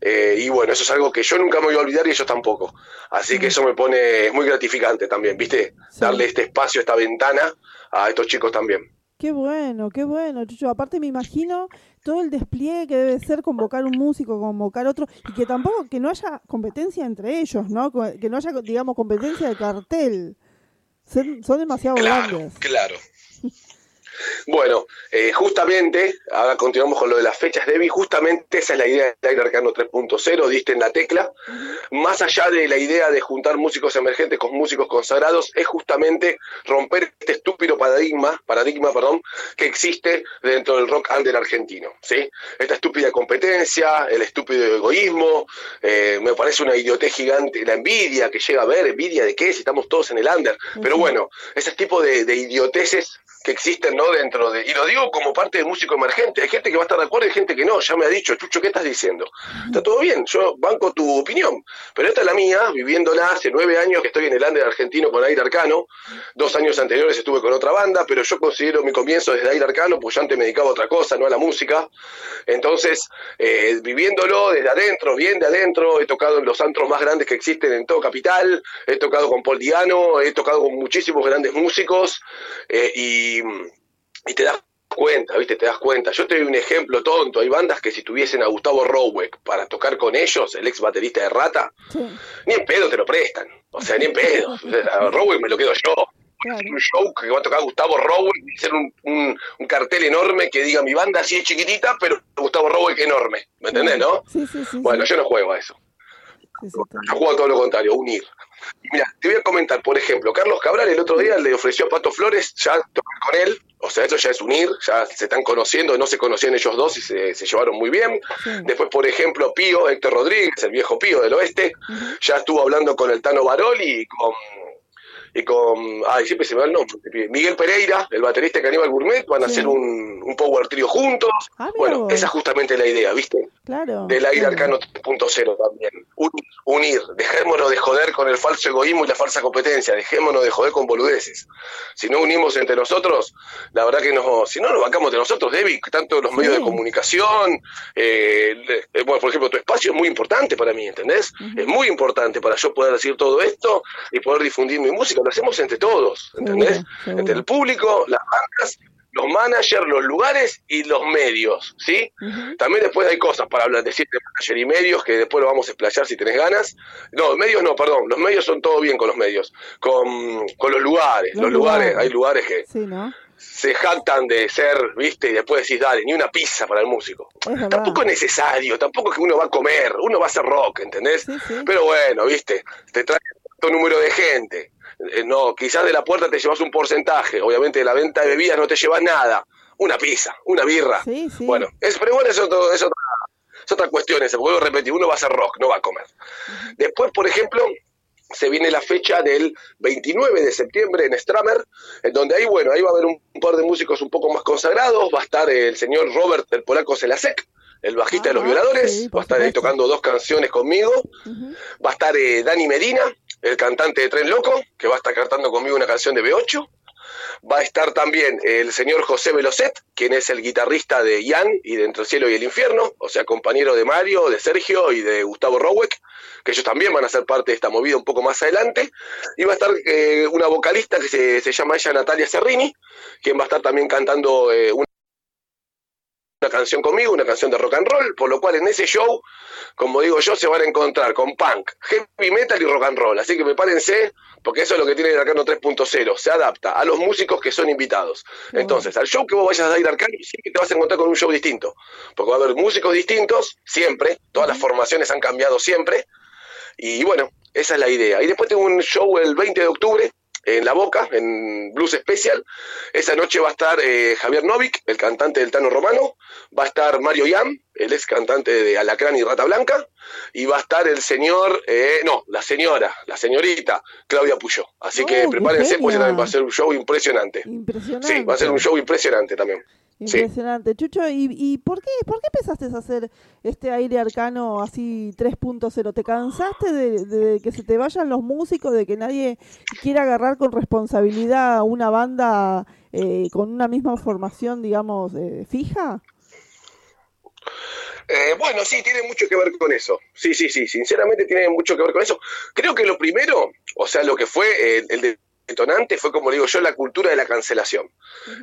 Eh, y bueno, eso es algo que yo nunca me voy a olvidar y ellos tampoco. Así que eso me pone es muy gratificante también, ¿viste? Sí. Darle este espacio, esta ventana a estos chicos también. Qué bueno, qué bueno, Chucho. Aparte me imagino todo el despliegue que debe ser convocar un músico, convocar otro, y que tampoco, que no haya competencia entre ellos, ¿no? Que no haya, digamos, competencia de cartel. Son, son demasiado grandes. claro. Bueno, eh, justamente, ahora continuamos con lo de las fechas, Debbie, justamente esa es la idea del aire arcano 3.0, diste en la tecla. Más allá de la idea de juntar músicos emergentes con músicos consagrados, es justamente romper este estúpido paradigma, paradigma, perdón, que existe dentro del rock under argentino, ¿sí? Esta estúpida competencia, el estúpido egoísmo, eh, me parece una idiotez gigante, la envidia que llega a ver, envidia de qué, si estamos todos en el under. Pero bueno, ese tipo de, de idioteces que existen no dentro de y lo digo como parte de músico emergente hay gente que va a estar de acuerdo y hay gente que no ya me ha dicho Chucho qué estás diciendo está todo bien yo banco tu opinión pero esta es la mía viviéndola hace nueve años que estoy en el under argentino con aire arcano. Dos años anteriores estuve con otra banda pero yo considero mi comienzo desde aire arcano pues yo antes me dedicaba a otra cosa no a la música. Entonces eh, viviéndolo desde adentro bien de adentro he tocado en los antros más grandes que existen en todo capital he tocado con Paul Diano he tocado con muchísimos grandes músicos eh, y y te das cuenta, ¿viste? Te das cuenta. Yo te doy un ejemplo tonto. Hay bandas que si tuviesen a Gustavo Roweck para tocar con ellos, el ex baterista de Rata, ni en pedo te lo prestan. O sea, ni en pedo. <laughs> A Roweck me lo quedo yo. Un show que va a tocar Gustavo Roweck y hacer un, un, un cartel enorme que diga mi banda así es chiquitita, pero Gustavo Roweck enorme. ¿Me entendés, no? Sí, sí, sí. Bueno, yo no juego a eso. Sí, sí, Yo juego todo lo contrario, unir. Mira, te voy a comentar, por ejemplo, Carlos Cabral el otro día le ofreció a Pato Flores ya tocar con él, o sea, esto ya es unir, ya se están conociendo, no se conocían ellos dos y se, se llevaron muy bien. Después, por ejemplo, Pío, Héctor Rodríguez, el viejo Pío del oeste, ya estuvo hablando con el Tano Baroli y con y con, ay, siempre se me va el nombre, Miguel Pereira, el baterista de Caníbal Gourmet, van a hacer un, un power trio juntos. Ah, bueno, esa es justamente la idea, ¿viste? Claro. Del aire arcano 3.0 también. Unir, unir, dejémonos de joder con el falso egoísmo y la falsa competencia, dejémonos de joder con boludeces. Si no unimos entre nosotros, la verdad que no, si no nos bancamos entre nosotros, Debbie, tanto los medios de comunicación, eh, eh, bueno, por ejemplo, tu espacio es muy importante para mí, ¿entendés? Es muy importante para yo poder decir todo esto y poder difundir mi música, lo hacemos entre todos, ¿entendés? Entre el público, las bandas, los managers, los lugares y los medios, ¿sí? También después hay cosas para hablar, decir de manager y medios, que después lo vamos a explayar si tenés ganas. No, medios no, perdón, los medios son todo bien con los medios, con, con los lugares, Los los, lugares, lugares. hay lugares que Sí, ¿no? se jactan de ser, viste, y después decís, dale, ni una pizza para el músico. Es. Tampoco es necesario, tampoco es que uno va a comer, uno va a hacer rock, ¿entendés? Sí, sí. Pero bueno, viste, te trae un número de gente. Eh, no, quizás de la puerta te llevas un porcentaje, obviamente de la venta de bebidas no te llevas nada. Una pizza, una birra. Sí, sí. Bueno, es, pero bueno, es, otro- es otra, es otra cuestión esa, vuelvo a repetir, uno va a hacer rock, no va a comer. Después, por ejemplo, se viene la fecha del 29 de septiembre en Stramer, en donde ahí, bueno, ahí va a haber un, un par de músicos un poco más consagrados, va a estar el señor Robert el Polaco Celasek, el bajista de los Ah, violadores, sí, va a estar ahí tocando dos canciones conmigo, va a estar eh, Dani Medina, el cantante de Tren Loco, que va a estar cantando conmigo una canción de B8, va a estar también el señor José Velocet, quien es el guitarrista de Ian y de Entre el Cielo y el Infierno, o sea, compañero de Mario, de Sergio y de Gustavo Roweck, que ellos también van a ser parte de esta movida un poco más adelante. Y va a estar eh, una vocalista que se, se llama ella Natalia Serrini, quien va a estar también cantando eh, una una canción conmigo, una canción de rock and roll, por lo cual en ese show, como digo yo, se van a encontrar con punk, heavy metal y rock and roll. Así que prepárense, porque eso es lo que tiene el Arcano 3.0, se adapta a los músicos que son invitados. Entonces, al show que vos vayas a ir Arcano, siempre te vas a encontrar con un show distinto, porque va a haber músicos distintos, siempre, todas las formaciones han cambiado siempre, y bueno, esa es la idea. Y después tengo un show el 20 de octubre en La Boca, en Blues Special. Esa noche va a estar eh, Javier Novik, el cantante del Tano Romano. Va a estar Mario Yam, el ex cantante de Alacrán y Rata Blanca. Y va a estar el señor, eh, no, la señora, la señorita Claudia Puyó. Así Oh, que qué prepárense, porque también va a ser un show impresionante. Impresionante. Sí, va a ser un show impresionante también. Sí. Impresionante. Chucho, ¿y, y por, qué, por qué empezaste a hacer este aire arcano así 3.0? ¿Te cansaste de, que se te vayan los músicos, de que nadie quiera agarrar con responsabilidad una banda eh, con una misma formación, digamos, eh, fija? Eh, bueno, sí, tiene mucho que ver con eso. Sí, sí, sí, sinceramente tiene mucho que ver con eso. Creo que lo primero, o sea, lo que fue eh, el detonante fue, como digo yo, la cultura de la cancelación.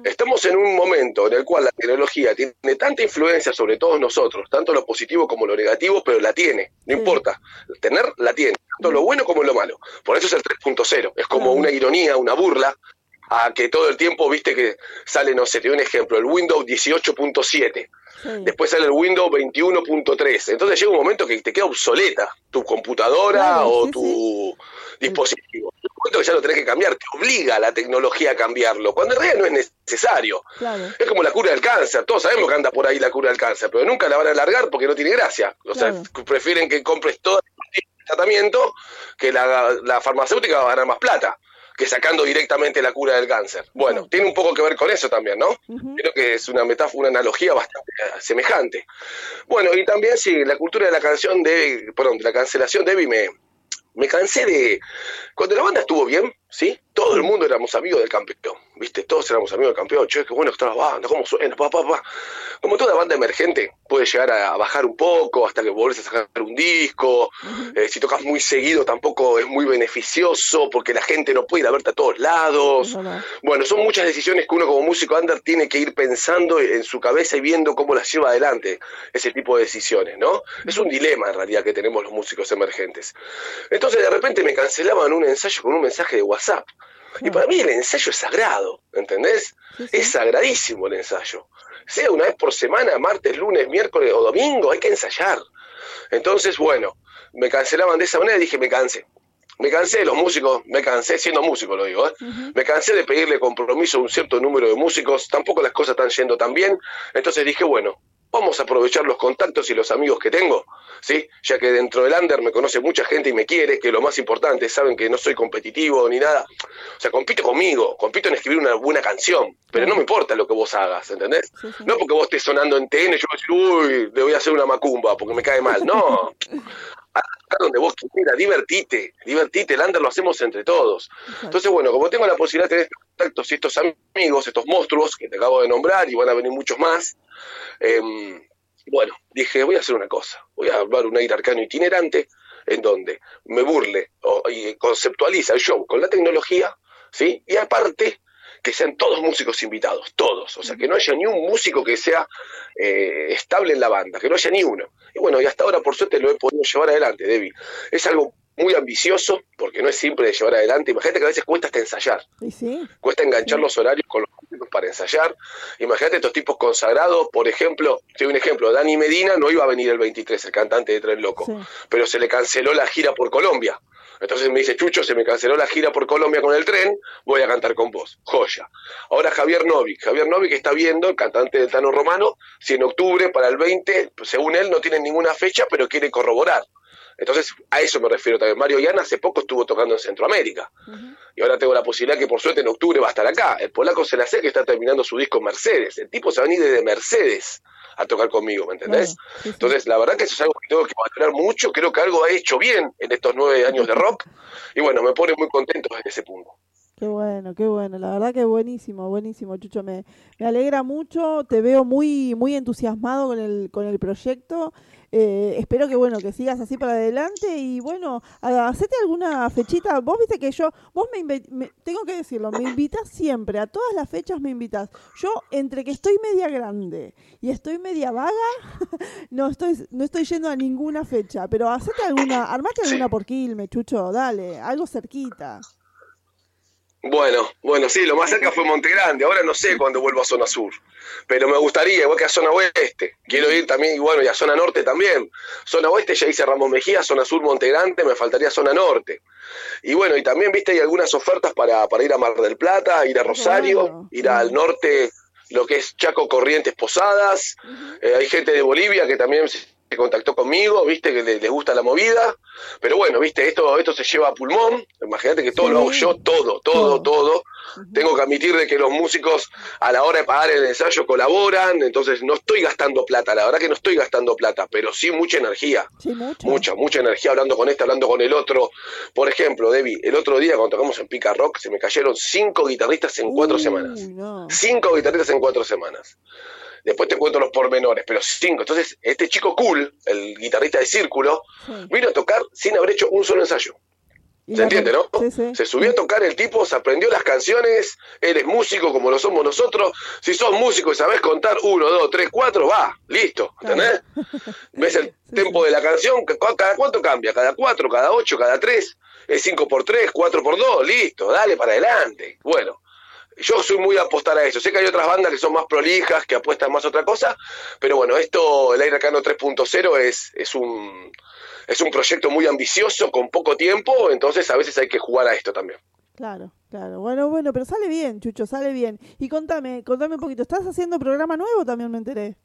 Estamos en un momento en el cual la tecnología tiene tanta influencia sobre todos nosotros, tanto lo positivo como lo negativo, pero la tiene, no importa. Tener, la tiene, tanto lo bueno como lo malo. Por eso es el 3.0. Es como una ironía, una burla a que todo el tiempo, viste que sale, no sé, te doy un ejemplo, el Windows 18.7. Sí. Después sale el Windows 21.3. Entonces llega un momento que te queda obsoleta tu computadora Claro, o sí, tu dispositivo. Momento que ya lo tenés que cambiar, te obliga la tecnología a cambiarlo, cuando en realidad no es necesario. Claro. Es como la cura del cáncer, todos sabemos que anda por ahí la cura del cáncer, pero nunca la van a alargar porque no tiene gracia. O sea, prefieren que compres todo el tratamiento que la, la farmacéutica va a ganar más plata que sacando directamente la cura del cáncer. Bueno, tiene un poco que ver con eso también, ¿no? Creo que es una metáfora, una analogía bastante eh, semejante. Bueno, y también sí, la cultura de la canción de, perdón, de la cancelación de me, me cansé de, cuando la banda estuvo bien, ¿sí? Todo el mundo éramos amigos del campeón, ¿viste? Todos éramos amigos del campeón, che, qué bueno que está la banda, cómo suena, pa, pa, pa. Como toda banda emergente, puede llegar a, bajar un poco hasta que volvés a sacar un disco, eh, si tocas muy seguido tampoco es muy beneficioso porque la gente no puede ir a verte a todos lados. Bueno, son muchas decisiones que uno como músico under tiene que ir pensando en su cabeza y viendo cómo las lleva adelante ese tipo de decisiones, ¿no? Es un dilema en realidad que tenemos los músicos emergentes. Entonces de repente me cancelaban un ensayo con un mensaje de WhatsApp. Y para mí el ensayo es sagrado, ¿entendés? Sí, sí. Es sagradísimo el ensayo. Sea una vez por semana, martes, lunes, miércoles o domingo, hay que ensayar. Entonces, bueno, me cancelaban de esa manera y dije, me cansé. Me cansé de los músicos, me cansé, siendo músico lo digo, ¿eh? me cansé de pedirle compromiso a un cierto número de músicos, tampoco las cosas están yendo tan bien, entonces dije, bueno, vamos a aprovechar los contactos y los amigos que tengo, ¿sí? Ya que dentro del under me conoce mucha gente y me quiere, que lo más importante, saben que no soy competitivo ni nada, o sea, compito conmigo, compito en escribir una buena canción, pero no me importa lo que vos hagas, ¿entendés? Sí, sí. No porque vos estés sonando en TN, yo voy a decir, uy, le voy a hacer una macumba porque me cae mal, no. <laughs> Donde vos quieras, divertite, divertite, el under lo hacemos entre todos. Entonces, bueno, como tengo la posibilidad de tener estos contactos y estos amigos, estos monstruos que te acabo de nombrar y van a venir muchos más, em, bueno, dije, voy a hacer una cosa, voy a armar un aire arcano itinerante en donde me burle o, y conceptualiza el show con la tecnología, ¿sí? Y aparte, que sean todos músicos invitados, todos, o sea, que no haya ni un músico que sea eh, estable en la banda, que no haya ni uno. Y bueno, y hasta ahora por suerte lo he podido llevar adelante, Debbie. Es algo muy ambicioso, porque no es simple de llevar adelante. Imagínate que a veces cuesta hasta ensayar, sí. cuesta enganchar los horarios con los músicos para ensayar. Imagínate estos tipos consagrados, por ejemplo, te doy un ejemplo, Dani Medina no iba a venir el 23, el cantante de Tren Loco, pero se le canceló la gira por Colombia. Entonces me dice, Chucho, se me canceló la gira por Colombia con el tren, voy a cantar con vos. Joya. Ahora Javier Novik. Javier Novik está viendo, el cantante del Tano Romano, si en octubre para el 20, según él, no tiene ninguna fecha, pero quiere corroborar. Entonces, a eso me refiero también. Mario Yana hace poco estuvo tocando en Centroamérica. Y ahora tengo la posibilidad que por suerte en octubre va a estar acá. El polaco se la sé que está terminando su disco en Mercedes. El tipo se va a venir desde Mercedes a tocar conmigo, ¿me entendés? Claro, sí, sí. Entonces, la verdad que eso es algo que tengo que valorar mucho. Creo que algo ha hecho bien en estos nueve años de rock. Y bueno, me pone muy contento en ese punto. Qué bueno, qué bueno. La verdad que buenísimo, buenísimo, Chucho. Me, me alegra mucho. Te veo muy, muy entusiasmado con el, con el proyecto. Eh, espero que bueno, que sigas así para adelante y bueno, hacete alguna fechita. Vos viste que yo, vos me, tengo que decirlo, me invitas siempre, a todas las fechas me invitas. Yo entre que estoy media grande y estoy media vaga, <laughs> no estoy, no estoy yendo a ninguna fecha, pero hacete alguna, armate alguna por Quilmes, Chucho, dale, algo cerquita. Bueno, bueno, sí, lo más cerca fue Monte Grande. Ahora no sé cuándo vuelvo a Zona Sur. Pero me gustaría, igual que a Zona Oeste. Quiero ir también, y bueno, y a Zona Norte también. Zona Oeste ya hice Ramos Mejía, Zona Sur Monte Grande, me faltaría Zona Norte. Y bueno, y también, viste, hay algunas ofertas para, para ir a Mar del Plata, ir a Rosario, Claro, ir al norte, lo que es Chaco Corrientes Posadas. Eh, hay gente de Bolivia que también se contactó conmigo, viste, que le- les gusta la movida. Pero bueno, viste, esto, esto se lleva a pulmón. Imagínate que todo lo hago yo, todo, todo, todo. Tengo que admitir de que los músicos a la hora de pagar el ensayo colaboran, entonces no estoy gastando plata, la verdad que no estoy gastando plata, pero sí mucha energía. Sí, mucho. Mucha, mucha energía hablando con este, hablando con el otro. Por ejemplo, Debbie, el otro día cuando tocamos en Pica Rock se me cayeron cinco guitarristas en cuatro Uy, semanas. no. Cinco guitarristas en cuatro semanas. Después te cuento los pormenores, pero cinco. Entonces, este chico cool, el guitarrista de Círculo, Sí. vino a tocar sin haber hecho un solo ensayo. ¿Se entiende, no? Sí, sí. Se subió a tocar el tipo, se aprendió las canciones, eres músico como lo somos nosotros. Si sos músico y sabés contar uno, dos, tres, cuatro, va, listo, ¿entendés? <laughs> Ves el Sí, tempo de la canción, ca- cada cuánto cambia, cada cuatro, cada ocho, cada tres, es cinco por tres, cuatro por dos, listo, dale para adelante. Bueno, yo soy muy a apostar a eso. Sé que hay otras bandas que son más prolijas, que apuestan más a otra cosa, pero bueno, esto, el Aire Arcano 3.0 es, es un es un proyecto muy ambicioso, con poco tiempo, entonces a veces hay que jugar a esto también. Claro, claro. Bueno, bueno, pero sale bien, Chucho, sale bien. Y contame, contame un poquito, ¿estás haciendo programa nuevo? También me enteré.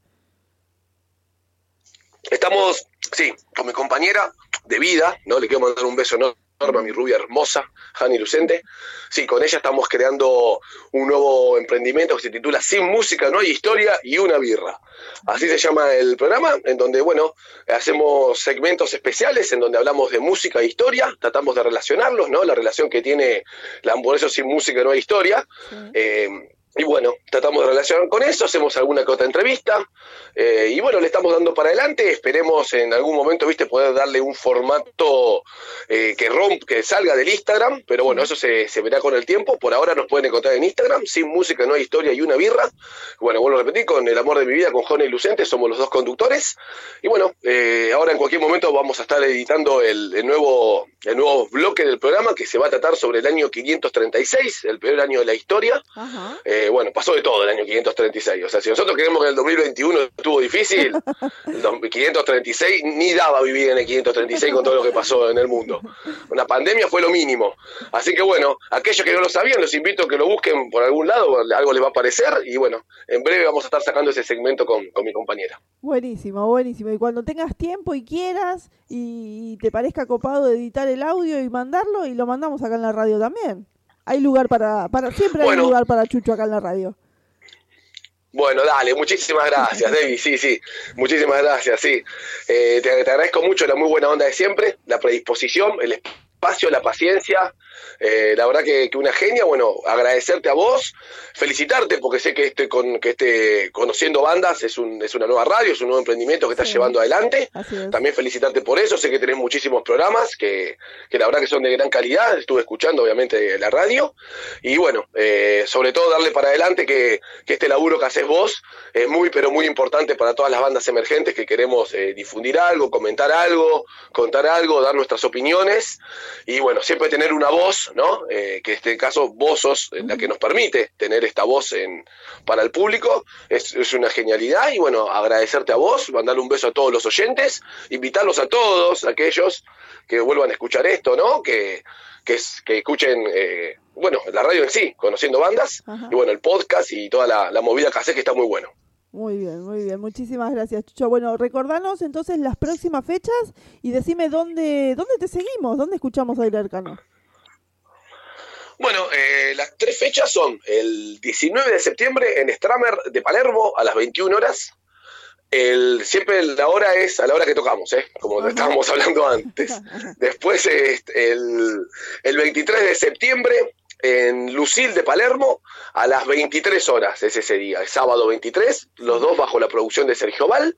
Estamos, sí, con mi compañera de vida, ¿no? Le quiero mandar un beso enorme a mi rubia hermosa, Hani Lucente. Sí, con ella estamos creando un nuevo emprendimiento que se titula Sin música no hay historia y una birra. Así se llama el programa, en donde, bueno, hacemos segmentos especiales en donde hablamos de música e historia, tratamos de relacionarlos, ¿no? La relación que tiene la hamburguesa sin música no hay historia. Eh, y bueno, tratamos de relacionar con eso, hacemos alguna que otra entrevista, eh, y bueno, le estamos dando para adelante, esperemos en algún momento, viste, poder darle un formato eh, que romp, que salga del Instagram, pero bueno, eso se, se verá con el tiempo, por ahora nos pueden encontrar en Instagram, sin música, no hay historia y una birra, bueno, vuelvo a repetir, con El Amor de mi Vida, con Jone y Lucente, somos los dos conductores, y bueno, eh, ahora en cualquier momento vamos a estar editando el, el nuevo, el nuevo bloque del programa, que se va a tratar sobre el año 536, el peor año de la historia, Ajá. Eh, bueno, pasó de todo el año 536. O sea, si nosotros creemos que el 2021 estuvo difícil, <laughs> el dos- 536 ni daba vivir en el 536 con todo lo que pasó en el mundo. Una pandemia fue lo mínimo. Así que bueno, aquellos que no lo sabían, los invito a que lo busquen por algún lado, algo les va a aparecer. Y bueno, en breve vamos a estar sacando ese segmento con, con mi compañera. Buenísimo, buenísimo. Y cuando tengas tiempo y quieras y te parezca copado editar el audio y mandarlo, y lo mandamos acá en la radio también. Hay lugar para, para siempre hay Bueno. lugar para Chucho acá en la radio. Bueno, dale, muchísimas gracias, David. Sí, sí, muchísimas gracias, sí. Eh, te, te agradezco mucho la muy buena onda de siempre, la predisposición, el espacio, la paciencia. Eh, la verdad que, que una genia. Bueno, agradecerte a vos, felicitarte porque sé que este, con, que este Conociendo Bandas es, un, es una nueva radio, es un nuevo emprendimiento que estás Sí. llevando adelante. También felicitarte por eso. Sé que tenés muchísimos programas que, que la verdad que son de gran calidad. Estuve escuchando, obviamente, la radio. Y bueno, eh, sobre todo darle para adelante que, que este laburo que haces vos es muy, pero muy importante para todas las bandas emergentes que queremos eh, difundir algo, comentar algo, contar algo, dar nuestras opiniones. Y bueno, siempre tener una voz, ¿no? Eh, que en este caso vos sos la que nos permite tener esta voz en, para el público. Es, es una genialidad. Y bueno, agradecerte a vos, mandarle un beso a todos los oyentes, invitarlos a todos aquellos que vuelvan a escuchar esto, ¿no? Que, que, es- que escuchen, eh, bueno, la radio en sí, conociendo bandas, Ajá. y bueno, el podcast y toda la, la movida que haces que está muy bueno. Muy bien, muy bien. Muchísimas gracias, Chucho. Bueno, recordanos entonces las próximas fechas y decime dónde, dónde te seguimos, dónde escuchamos Aire Arcano. Bueno, eh, las tres fechas son el 19 de septiembre en Stramer de Palermo a las 21 horas. El, siempre la hora es a la hora que tocamos, ¿eh? como estábamos <laughs> hablando antes. Después eh, el, el 23 de septiembre en Lucil de Palermo a las 23 horas es ese día, el sábado 23, los dos bajo la producción de Sergio Val.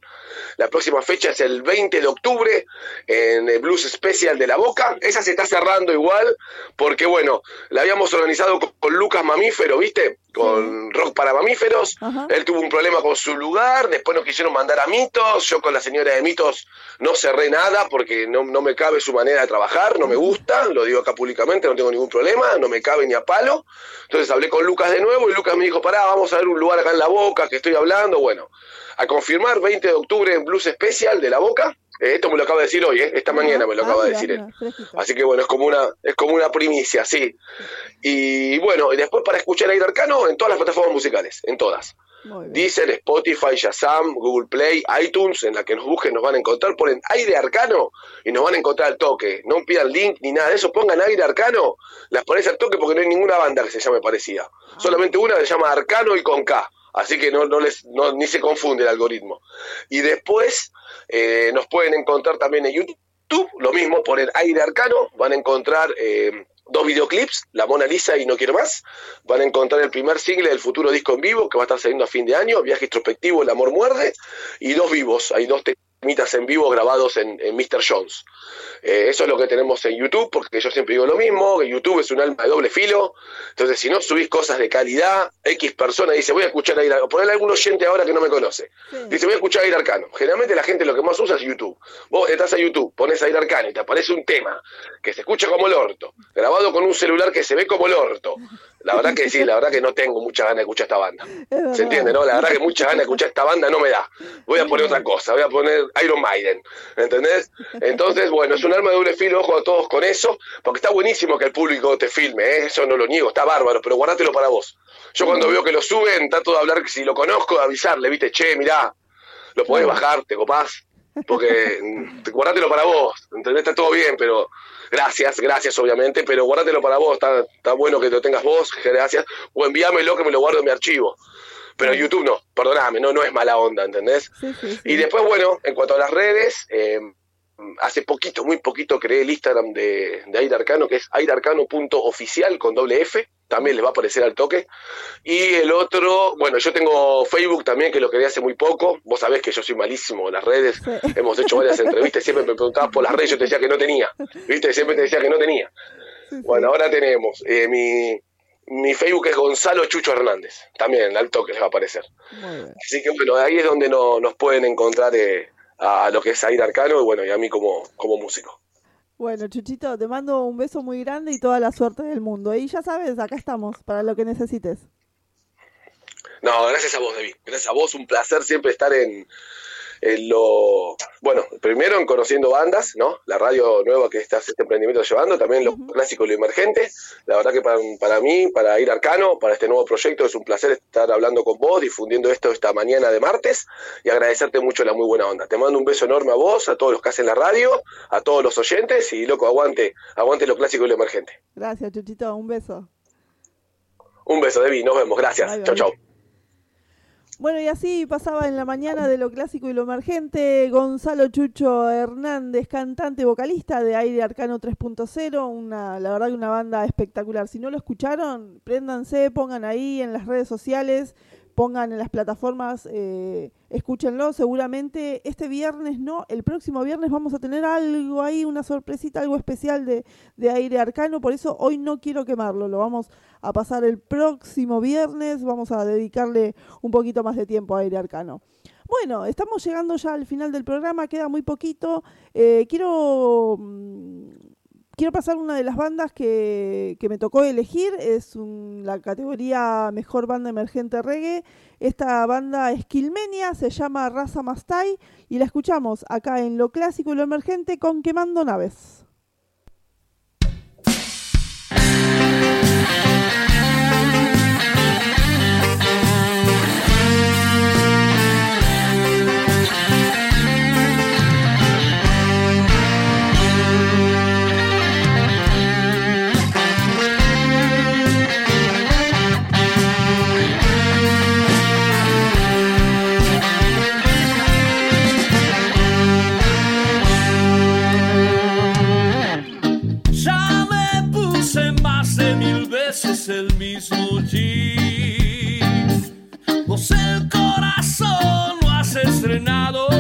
La próxima fecha es el 20 de octubre en el Blues Special de La Boca. Esa se está cerrando igual porque, bueno, la habíamos organizado con, con Lucas Mamífero, ¿viste? Con Rock para Mamíferos. Ajá. Él tuvo un problema con su lugar, después nos quisieron mandar a Mitos, yo con la señora de Mitos no cerré nada porque no, no me cabe su manera de trabajar, no me gusta, lo digo acá públicamente, no tengo ningún problema, no me cabe ni a palo. Entonces hablé con Lucas de nuevo y Lucas me dijo, pará, vamos a ver un lugar acá en La Boca que estoy hablando. Bueno, a confirmar, 20 de octubre en Blues Special de La Boca. Eh, esto me lo acaba de decir hoy, ¿eh? esta mañana me lo Ah, acaba de decir él. Así que bueno, es como una, es como una primicia, sí. Y bueno, y después para escuchar Aire Arcano en todas las plataformas musicales, en todas. Deezer, Spotify, Shazam, Google Play, iTunes, en la que nos busquen nos van a encontrar, ponen aire arcano y nos van a encontrar al toque. No pidan link ni nada de eso, pongan aire arcano, las pones al toque porque no hay ninguna banda que se llame parecida. Solamente una se llama Arcano y con K. Así que no, no les, no- ni se confunde el algoritmo. Y después eh, nos pueden encontrar también en YouTube, lo mismo, ponen aire arcano, van a encontrar eh, dos videoclips, La Mona Lisa y No Quiero Más. Van a encontrar el primer single del futuro disco en vivo que va a estar saliendo a fin de año, Viaje Introspectivo, El Amor Muerde, y dos vivos, hay dos temitas en vivo grabados en, en Mr. Jones. Eh, eso es lo que tenemos en YouTube, porque yo siempre digo lo mismo, que YouTube es un alma de doble filo, entonces si no subís cosas de calidad, X persona dice, voy a escuchar a ir a ponerle algún oyente ahora que no me conoce. Sí. Dice, voy a escuchar a Ir Arcano. Generalmente la gente lo que más usa es YouTube. Vos entras a YouTube, pones a Ir Arcano y te aparece un tema que se escucha como el orto, grabado con un celular que se ve como el orto, La verdad que sí, la verdad que no tengo muchas ganas de escuchar esta banda. Es. ¿Se entiende, no? La verdad que muchas ganas de escuchar esta banda no me da. Voy a poner otra cosa, voy a poner Iron Maiden, ¿entendés? Entonces, bueno, es un arma de doble filo, ojo a todos con eso, porque está buenísimo que el público te filme, ¿eh? eso no lo niego, está bárbaro, pero guardátelo para vos. Yo cuando veo que lo suben, trato de hablar, si lo conozco, de avisarle, viste, che, mirá, lo podés bajar, te copás, porque mm, guardátelo para vos, ¿entendés? Está todo bien, pero gracias, gracias obviamente, pero guárdatelo para vos, está, está bueno que lo tengas vos, gracias, o envíamelo que me lo guardo en mi archivo. Pero YouTube no, perdóname, no, no es mala onda, ¿entendés? Sí, sí, sí. Y después, bueno, en cuanto a las redes, eh, hace poquito, muy poquito creé el Instagram de, de Aire Arcano, que es airearcano.oficial con doble F, también les va a aparecer al toque. Y el otro, bueno, yo tengo Facebook también, que lo creé hace muy poco. Vos sabés que yo soy malísimo en las redes. Sí. Hemos hecho varias <laughs> entrevistas, siempre me preguntabas por las redes, yo te decía que no tenía. ¿Viste? Siempre te decía que no tenía. Bueno, ahora tenemos. eh, mi, mi Facebook es Gonzalo Chucho Hernández. También al toque les va a aparecer. Así que bueno, ahí es donde no- nos pueden encontrar eh, a lo que es Aire Arcano y bueno, y a mí como, como músico. Bueno, Chuchito, te mando un beso muy grande y toda la suerte del mundo. Y ya sabes, acá estamos para lo que necesites. No, gracias a vos, David. Gracias a vos, un placer siempre estar en, en lo... Bueno, primero en conociendo bandas, ¿no? La radio nueva que estás este emprendimiento llevando, también lo clásico y lo emergente. La verdad que para, para mí, para ir Arcano, para este nuevo proyecto, es un placer estar hablando con vos, difundiendo esto esta mañana de martes y agradecerte mucho la muy buena onda. Te mando un beso enorme a vos, a todos los que hacen la radio, a todos los oyentes y, loco, aguante, aguante lo clásico y lo emergente. Gracias, Chuchito, un beso. Un beso, Debbie, nos vemos, gracias. Bye. chau. Bueno, y así pasaba en la mañana de lo clásico y lo emergente Gonzalo Chucho Hernández, cantante vocalista de Aire Arcano 3.0, una, la verdad que una banda espectacular. Si no lo escucharon, préndanse, pongan ahí en las redes sociales, pongan en las plataformas, eh, escúchenlo. Seguramente este viernes no, el próximo viernes vamos a tener algo ahí, una sorpresita, algo especial de, de Aire Arcano, por eso hoy no quiero quemarlo, lo vamos a pasar el próximo viernes, vamos a dedicarle un poquito más de tiempo a Aire Arcano. Bueno, estamos llegando ya al final del programa, queda muy poquito. Eh, quiero, mm, quiero pasar una de las bandas que, me tocó elegir, es un- la categoría Mejor Banda Emergente Reggae. Esta banda es Quilmenia, se llama Raza Mastai y la escuchamos acá en Lo Clásico y Lo Emergente con Quemando Naves. Estrenado.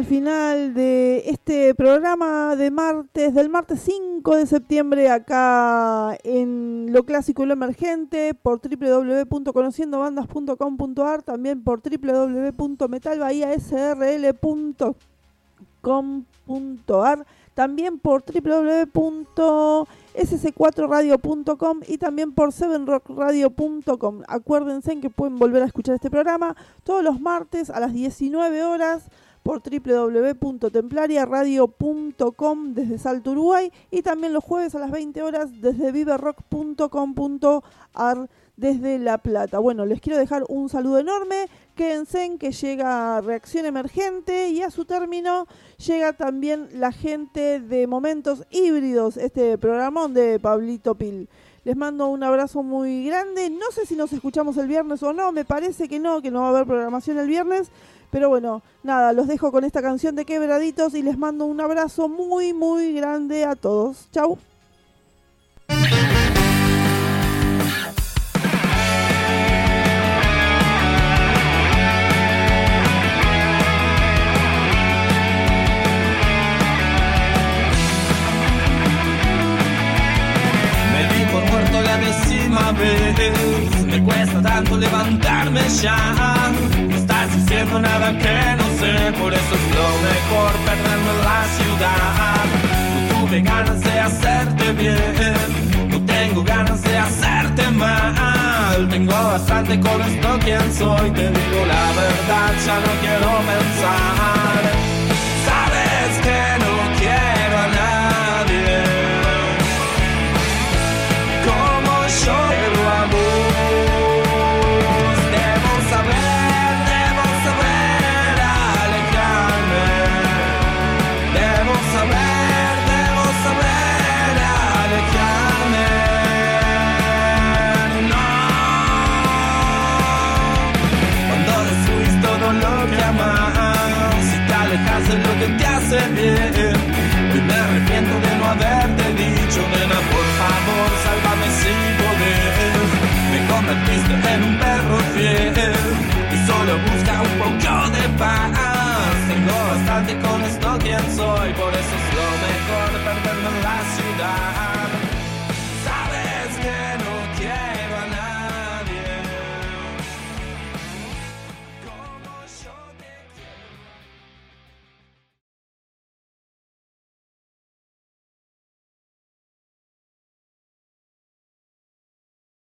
Al final de este programa de martes, del martes 5 de septiembre, acá en Lo Clásico y Lo Emergente, por www.conociendobandas.com.ar, también por www.metalbahiasrl.com.ar, también por www.sc4radio.com y también por 7rockradio.com. Acuérdense en que pueden volver a escuchar este programa todos los martes a las 19 horas por www.templariaradio.com desde Salto Uruguay y también los jueves a las 20 horas desde viverrock.com.ar desde La Plata. Bueno, les quiero dejar un saludo enorme. Quédense en que llega Reacción Emergente y a su término llega también la gente de Momentos Híbridos, este programón de Pablito Pil. Les mando un abrazo muy grande. No sé si nos escuchamos el viernes o no, me parece que no, que no va a haber programación el viernes. Pero bueno, nada, los dejo con esta canción de Quebraditos y les mando un abrazo muy, muy grande a todos. Chau. Vez. Me cuesta tanto levantarme ya. Diciendo nada que no sé, por eso es lo mejor perderme la ciudad. No tuve ganas de hacerte bien, no tengo ganas de hacerte mal. Tengo bastante con esto quién soy, te digo la verdad, ya no quiero pensar. para. Tengo bastante con esto, quién soy por